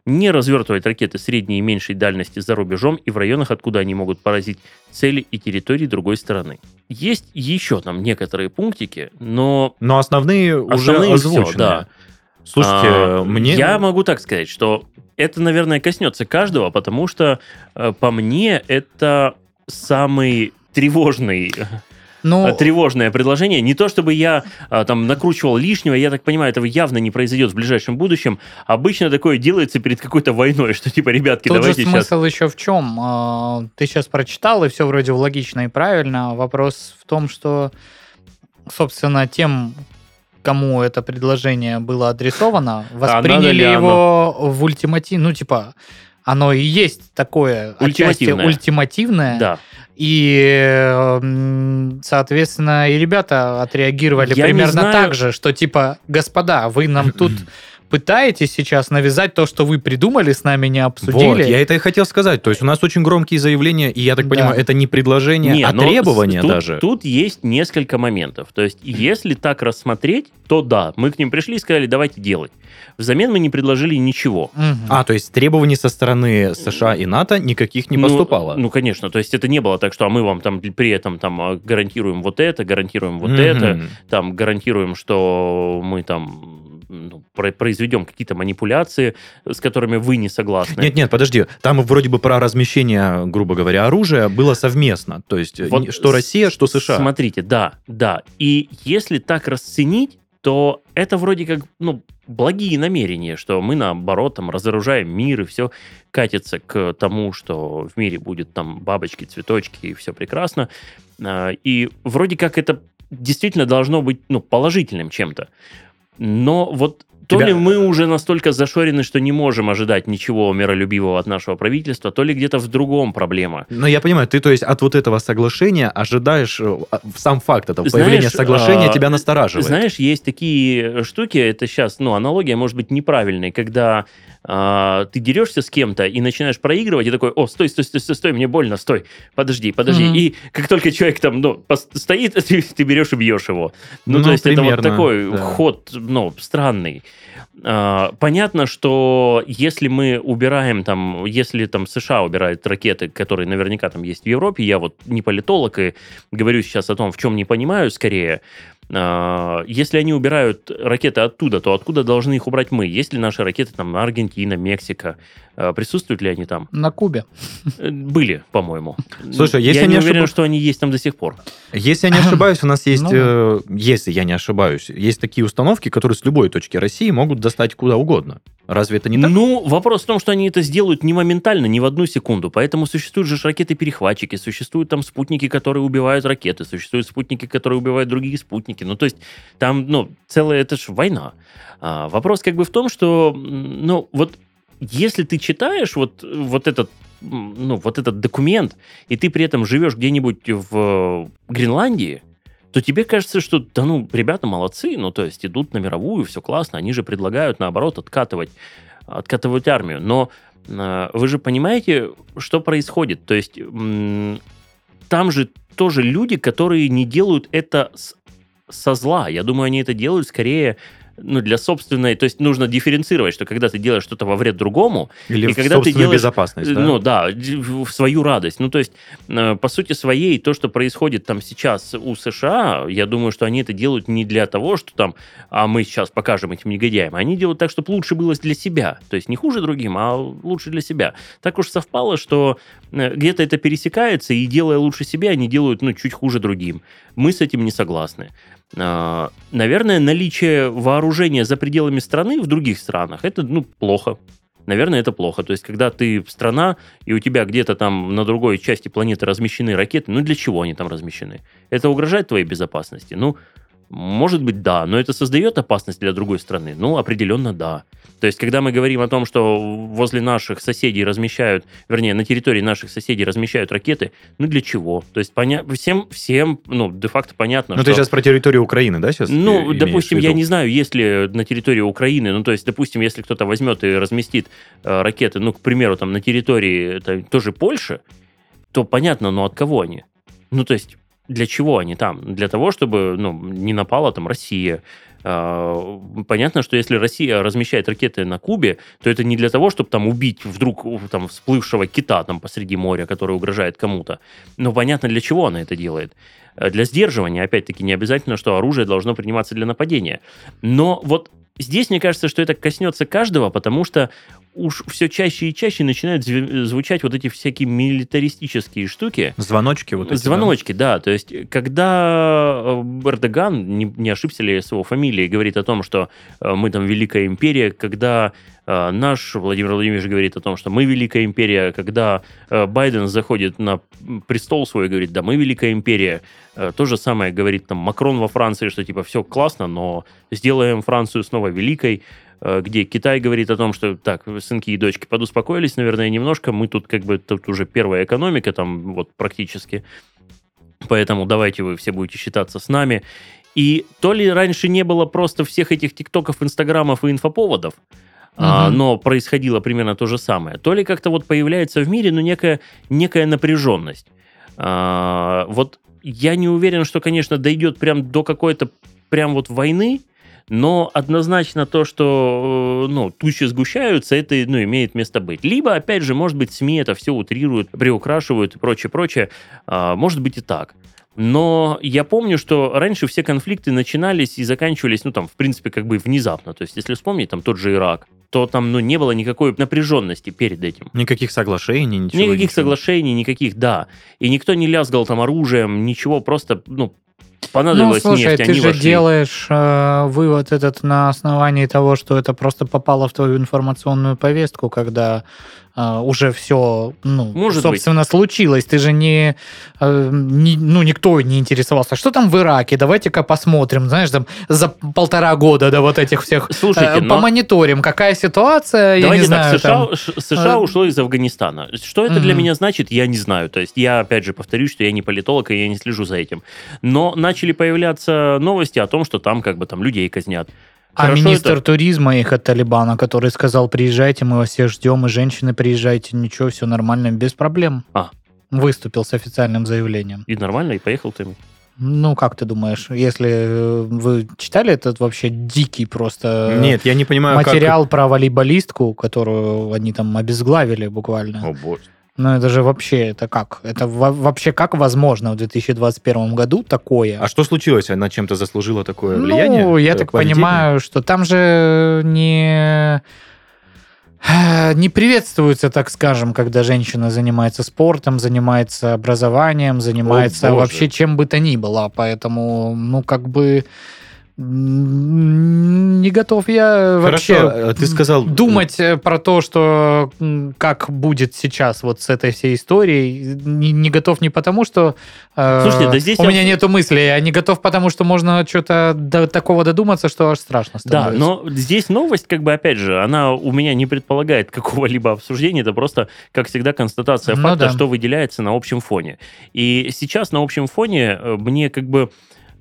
Не развертывать ракеты средней и меньшей дальности за рубежом и в районах, откуда они могут поразить цели и территории другой стороны. Есть еще там некоторые пунктики, но Но основные, Основные уже озвучены. да. Слушайте, а, мне... я могу так сказать, что это, наверное, коснется каждого, потому что э, по мне это самый тревожный Ну, э, тревожное предложение. Не то, чтобы я а, там накручивал лишнего, я так понимаю, этого явно не произойдет в ближайшем будущем. Обычно такое делается перед какой-то войной, что типа, ребятки, тут же давайте сейчас... смысл еще в чем? А, Ты сейчас прочитал, и все вроде логично и правильно. Вопрос в том, что, собственно, тем, кому это предложение было адресовано, А восприняли ли его в ультиматив... Ну, типа, оно и есть такое отчасти Ультимативное. ультимативное. Да. И, соответственно, и ребята отреагировали Я примерно так же, что типа, господа, вы нам тут пытаетесь сейчас навязать то, что вы придумали, с нами не обсудили. Вот, я это и хотел сказать. То есть у нас очень громкие заявления, и я так Да. понимаю, это не предложение, Не, а тут, даже. Тут есть несколько моментов. То есть, если так рассмотреть, то да, мы к ним пришли и сказали, давайте делать. Взамен мы не предложили ничего. Мгм. А, то есть требований со стороны США и НАТО никаких не Ну, поступало? Ну, конечно. То есть, это не было так, что а мы вам там при этом там а, гарантируем вот это, гарантируем вот Мгм. это, там гарантируем, что мы там ну, про- произведем какие-то манипуляции, с которыми вы не согласны. Нет, нет, подожди. Там вроде бы про размещение, грубо говоря, оружия было совместно. То есть Вот не- что Россия, что США. Смотрите, да, да. И если так расценить, то это вроде как, ну, благие намерения, что мы, наоборот, там, разоружаем мир, и все катится к тому, что в мире будет там бабочки, цветочки, и все прекрасно. А, И вроде как это действительно должно быть, ну, положительным чем-то. Но вот то Тебя- ли мы уже настолько зашорены, что не можем ожидать ничего миролюбивого от нашего правительства, то ли где-то в другом проблема. Но я понимаю, ты, то есть, от вот этого соглашения ожидаешь, э, а, сам факт этого Знаешь, появления соглашения а, тебя настораживает. Знаешь, есть такие штуки, это сейчас, ну, аналогия может быть неправильной, когда а, ты дерешься с кем-то и начинаешь проигрывать, и такой, о, стой, стой, стой, стой, стой, мне больно, стой, подожди, подожди. Мгм. И как только человек там, ну, стоит, ты, ты берешь и бьешь его. Ну, Ну, то есть это вот примерно, такой да. ход, ну, странный. А, Понятно, что если мы убираем там, если там США убирает ракеты, которые наверняка там есть в Европе, я вот не политолог и говорю сейчас о том, в чем не понимаю скорее, если они убирают ракеты оттуда, то откуда должны их убрать мы? Есть ли наши ракеты там Аргентина, Мексика? А, Присутствуют ли они там? На Кубе. Э, Были, по-моему. Слушай, если я не не уверен, что они есть там до сих пор. Если я не ошибаюсь, у нас есть, Ну э, если я не ошибаюсь, есть такие установки, которые с любой точки России могут достать куда угодно. Разве это не так? Ну, вопрос в том, что они это сделают не моментально, не в одну секунду. Поэтому существуют же ракеты-перехватчики, существуют там спутники, которые убивают ракеты, существуют спутники, которые убивают другие спутники. Ну, то есть там, ну, целая, это же война. А, вопрос как бы в том, что, ну, вот если ты читаешь вот, вот этот ну, вот этот документ, и ты при этом живешь где-нибудь в Гренландии, то тебе кажется, что, да ну, ребята молодцы, ну, то есть идут на мировую, все классно, они же предлагают, наоборот, откатывать, откатывать армию. Но э, вы же понимаете, что происходит? То есть там же тоже люди, которые не делают это с- со зла. Я думаю, они это делают скорее ну, для собственной... То есть нужно дифференцировать, что когда ты делаешь что-то во вред другому, Или и в когда ты делаешь, безопасность, да? ну да, в свою радость. Ну то есть, э, по сути своей, то, что происходит там сейчас у США, я думаю, что они это делают не для того, что там, а мы сейчас покажем этим негодяям. Они делают так, чтобы лучше было для себя. То есть не хуже другим, а лучше для себя. Так уж совпало, что э, где-то это пересекается, и делая лучше себе, они делают, ну, чуть хуже другим. Мы с этим не согласны. А, Наверное, наличие вооружения за пределами страны в других странах, это, ну, плохо. Наверное, это плохо. То есть, когда ты страна, и у тебя где-то там на другой части планеты размещены ракеты, ну, для чего они там размещены? Это угрожает твоей безопасности? Ну, может быть, да, но это создает опасность для другой страны? Ну, определенно, да. То есть, когда мы говорим о том, что возле наших соседей размещают, вернее, на территории наших соседей размещают ракеты, ну, для чего? То есть, поня... всем, всем, ну, де-факто понятно, Ну, что... ты сейчас про территорию Украины, да, сейчас? Ну, допустим, я не знаю, есть ли на территории Украины, ну, то есть, допустим, если кто-то возьмет и разместит э, ракеты, ну, к примеру, там, на территории это, тоже Польши, то понятно, но от кого они? Ну, то есть, для чего они там? Для того, чтобы, ну, не напала там Россия. А, Понятно, что если Россия размещает ракеты на Кубе, то это не для того, чтобы там убить вдруг там всплывшего кита там посреди моря, который угрожает кому-то. Но понятно, для чего она это делает. Э, Для сдерживания, опять-таки, не обязательно, что оружие должно приниматься для нападения. Но вот здесь, мне кажется, что это коснется каждого, потому что уж все чаще и чаще начинают зв- звучать вот эти всякие милитаристические штуки. Звоночки вот эти, да? Звоночки, да. То есть, когда э, Эрдоган, не, не ошибся ли с его фамилией, говорит о том, что э, мы там великая империя, когда э, наш Владимир Владимирович говорит о том, что мы великая империя, когда Байден заходит на престол свой и говорит, да, мы великая империя, то же самое говорит там Макрон во Франции, что типа все классно, но сделаем Францию снова великой, где Китай говорит о том, что так, сынки и дочки подуспокоились, наверное, немножко, мы тут как бы тут уже первая экономика там вот практически, поэтому давайте вы все будете считаться с нами. И то ли раньше не было просто всех этих тиктоков, инстаграмов и инфоповодов, а, Мгм. но происходило примерно то же самое, то ли как-то вот появляется в мире, ну, некая, некая напряженность. А, вот я не уверен, что, конечно, дойдет прям до какой-то прям вот войны, но однозначно то, что э, ну, тучи сгущаются, это ну, имеет место быть. Либо, опять же, может быть, СМИ это все утрируют, приукрашивают и прочее, прочее. А, может быть и так. Но я помню, что раньше все конфликты начинались и заканчивались, ну, там, в принципе, как бы внезапно. То есть, если вспомнить, там, тот же Ирак, то там, ну, не было никакой напряженности перед этим. Никаких соглашений, ничего. Никаких ничего. соглашений, никаких, да. И никто не лязгал там оружием, ничего, просто, ну, Ну, понадобилась слушай, нефть, ты они же вошли. делаешь э, вывод этот на основании того, что это просто попало в твою информационную повестку, когда э, уже все, ну, Может собственно, случилось. Ты же не, э, не- ну, никто не интересовался. Что там в Ираке? Давайте-ка посмотрим, знаешь, там за полтора года до вот этих всех Слушайте, э, но- помониторим, какая ситуация, я Давайте не так, знаю, США, там. США э, ушло из Афганистана. Что это для Мгм. меня значит, я не знаю. То есть я, опять же, повторюсь, что я не политолог, и я не слежу за этим. Но начали появляться новости о том, что там как бы там людей казнят. А Хорошо министр это- туризма их от Талибана, который сказал, приезжайте, мы вас всех ждем, и женщины приезжайте, ничего, все нормально, без проблем. А. Выступил с официальным заявлением. И нормально, и поехал ты. Ну, как ты думаешь, если э, вы читали этот вообще дикий просто э, Нет, я не понимаю, материал про волейболистку, которую они там обезглавили буквально? как... О, боже. Ну, это же вообще, это как? Это во- вообще как возможно в 2021 году такое? А что случилось? Она чем-то заслужила такое Ну, влияние? я Э, так поведение? понимаю, что там же не не приветствуется, так скажем, когда женщина занимается спортом, занимается образованием, занимается боже. вообще чем бы то ни было. Поэтому, ну, как бы не готов я вообще Хорошо, э, ты сказал... думать э, про то, что как будет сейчас вот с этой всей историей, не, не готов не потому, что э, Слушайте, да здесь у я- меня нету мыслей, а не готов потому, что можно что-то до такого додуматься, что аж страшно Да, становится. но здесь новость, как бы, опять же, она у меня не предполагает какого-либо обсуждения, это просто, как всегда, констатация Ну факта, да. что выделяется на общем фоне. И сейчас на общем фоне э, мне как бы э,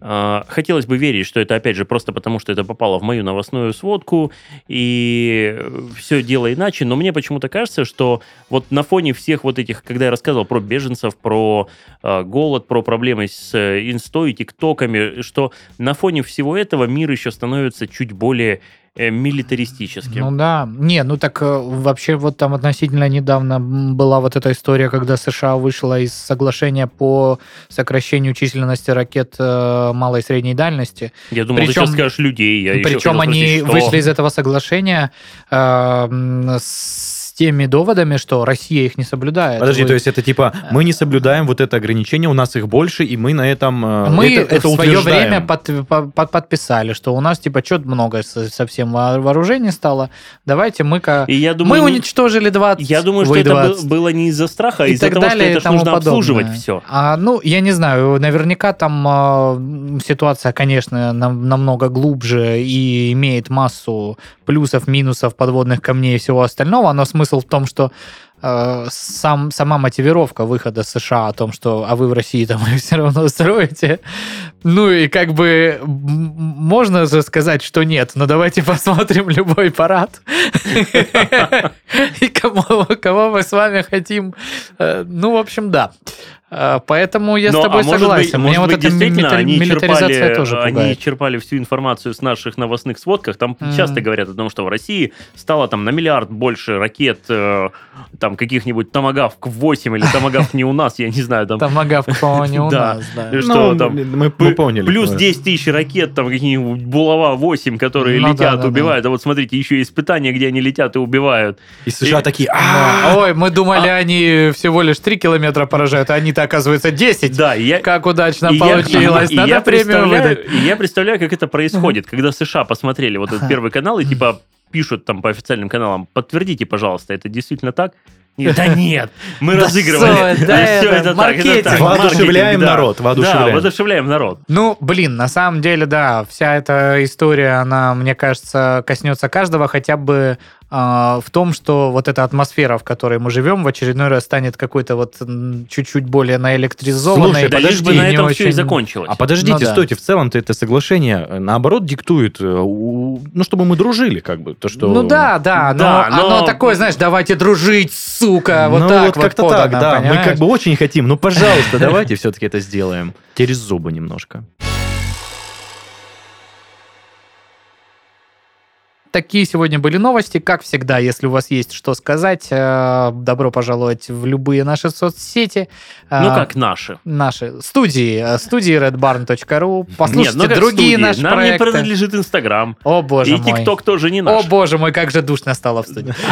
хотелось бы верить, что это, опять же, просто потому, что это попало в мою новостную сводку, и все дело иначе, но мне почему-то кажется, что вот на фоне всех вот этих, когда я рассказывал про беженцев, про э, голод, про проблемы с э, инстой, тиктоками, что на фоне всего этого мир еще становится чуть более э, милитаристическим. Ну да. Не, ну так э, вообще вот там относительно недавно была вот эта история, когда США вышла из соглашения по сокращению численности ракет э, малой и средней дальности. Я думал, причем- ты сейчас скажешь людей. Я Причем они спросить, что? вышли из этого соглашения э, с теми доводами, что Россия их не соблюдает. Подожди, Вы- то есть это типа, мы не соблюдаем вот это ограничение, у нас их больше, и мы на этом э, мы это, это в свое утверждаем. время под- по- по- подписали, что у нас типа что-то много со- совсем во- вооружений стало. Давайте мы-ка... И я Мы думаю, не- уничтожили 20 я думаю, что вы это был- 20. было не из-за страха, а и из-за так того, далее что это нужно подобное. обслуживать все. А, ну, я не знаю, наверняка там а, ситуация, конечно, нам- намного глубже и имеет массу плюсов, минусов, подводных камней и всего остального, но смысл в том, что э, сам, сама мотивировка выхода США о том, что а вы в России там все равно строите, ну и как бы можно же сказать, что нет, но давайте посмотрим любой парад и кого, кого мы с вами хотим. Э, Ну, в общем, да. Э, Поэтому я Но, с тобой а может согласен. Быть, Мне может вот быть, эта действительно, милитари- они милитаризация черпали, тоже они пугает. черпали всю информацию с наших новостных сводках. Там Мгм. часто говорят о том, что в России стало там на миллиард больше ракет, э, там каких-нибудь Томагавк 8 или Томагавк не у нас, я не знаю, там Томагавк, по-моему, не у Да. нас, да. Что Ну, там? мы, поняли. Плюс Э, 10 тысяч ракет, там какие-нибудь Булава 8, которые Ну летят, убивают. А вот смотрите, еще испытания, где они летят и убивают. И США такие, а Ой, мы думали, они всего лишь 3 километра поражают, а они-то, оказывается, 10. Да, я, Как удачно и я- получилось. и Надо я премию представляю- выдать. и я представляю, как это происходит, когда США посмотрели вот этот первый канал и типа пишут там по официальным каналам, подтвердите, пожалуйста, это действительно так? И- Да нет, мы разыгрывали. всё, да, всё это так, маркетинг. так, Воодушевляем да. народ, воодушевляем. Да, воодушевляем народ. Ну, блин, на самом деле, да, вся эта история, она, мне кажется, коснется каждого хотя бы а, в том, что вот эта атмосфера, в которой мы живем, в очередной раз станет какой-то вот чуть-чуть более наэлектризованной. Слушай, Да лишь бы подожди, на этом все и очень- закончилось. А подождите, Ну да. стойте, в целом-то это соглашение, э, наоборот, диктует, э, ну, чтобы мы дружили, как бы, то, что... Ну да, да, но, Да, но- оно такое, знаешь, давайте дружить, сука, вот ну, так вот вот как-то так, да. Мы понимаешь? как бы очень хотим. Ну, пожалуйста, давайте все-таки это сделаем. Через зубы немножко. Такие сегодня были новости. Как всегда, если у вас есть что сказать, э, добро пожаловать в любые наши соцсети. Ну Э, как наши. Наши студии, э, студии redbarn.ru. Послушайте Нет, ну другие студии. наши Нам проекты. не принадлежит Инстаграм. О, боже И мой. ТикТок тоже не О, наш. боже мой, как же душно стало в студии.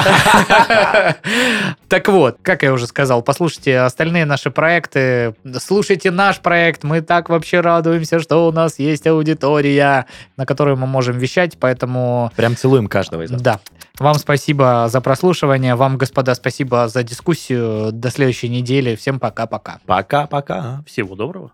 Так вот, как я уже сказал, послушайте остальные наши проекты, слушайте наш проект, мы так вообще радуемся, что у нас есть аудитория, на которую мы можем вещать, поэтому Прям целуем каждого из вас. да. Вам спасибо за прослушивание, вам, господа, спасибо за дискуссию. До следующей недели. Всем пока-пока. Пока-пока. Всего доброго.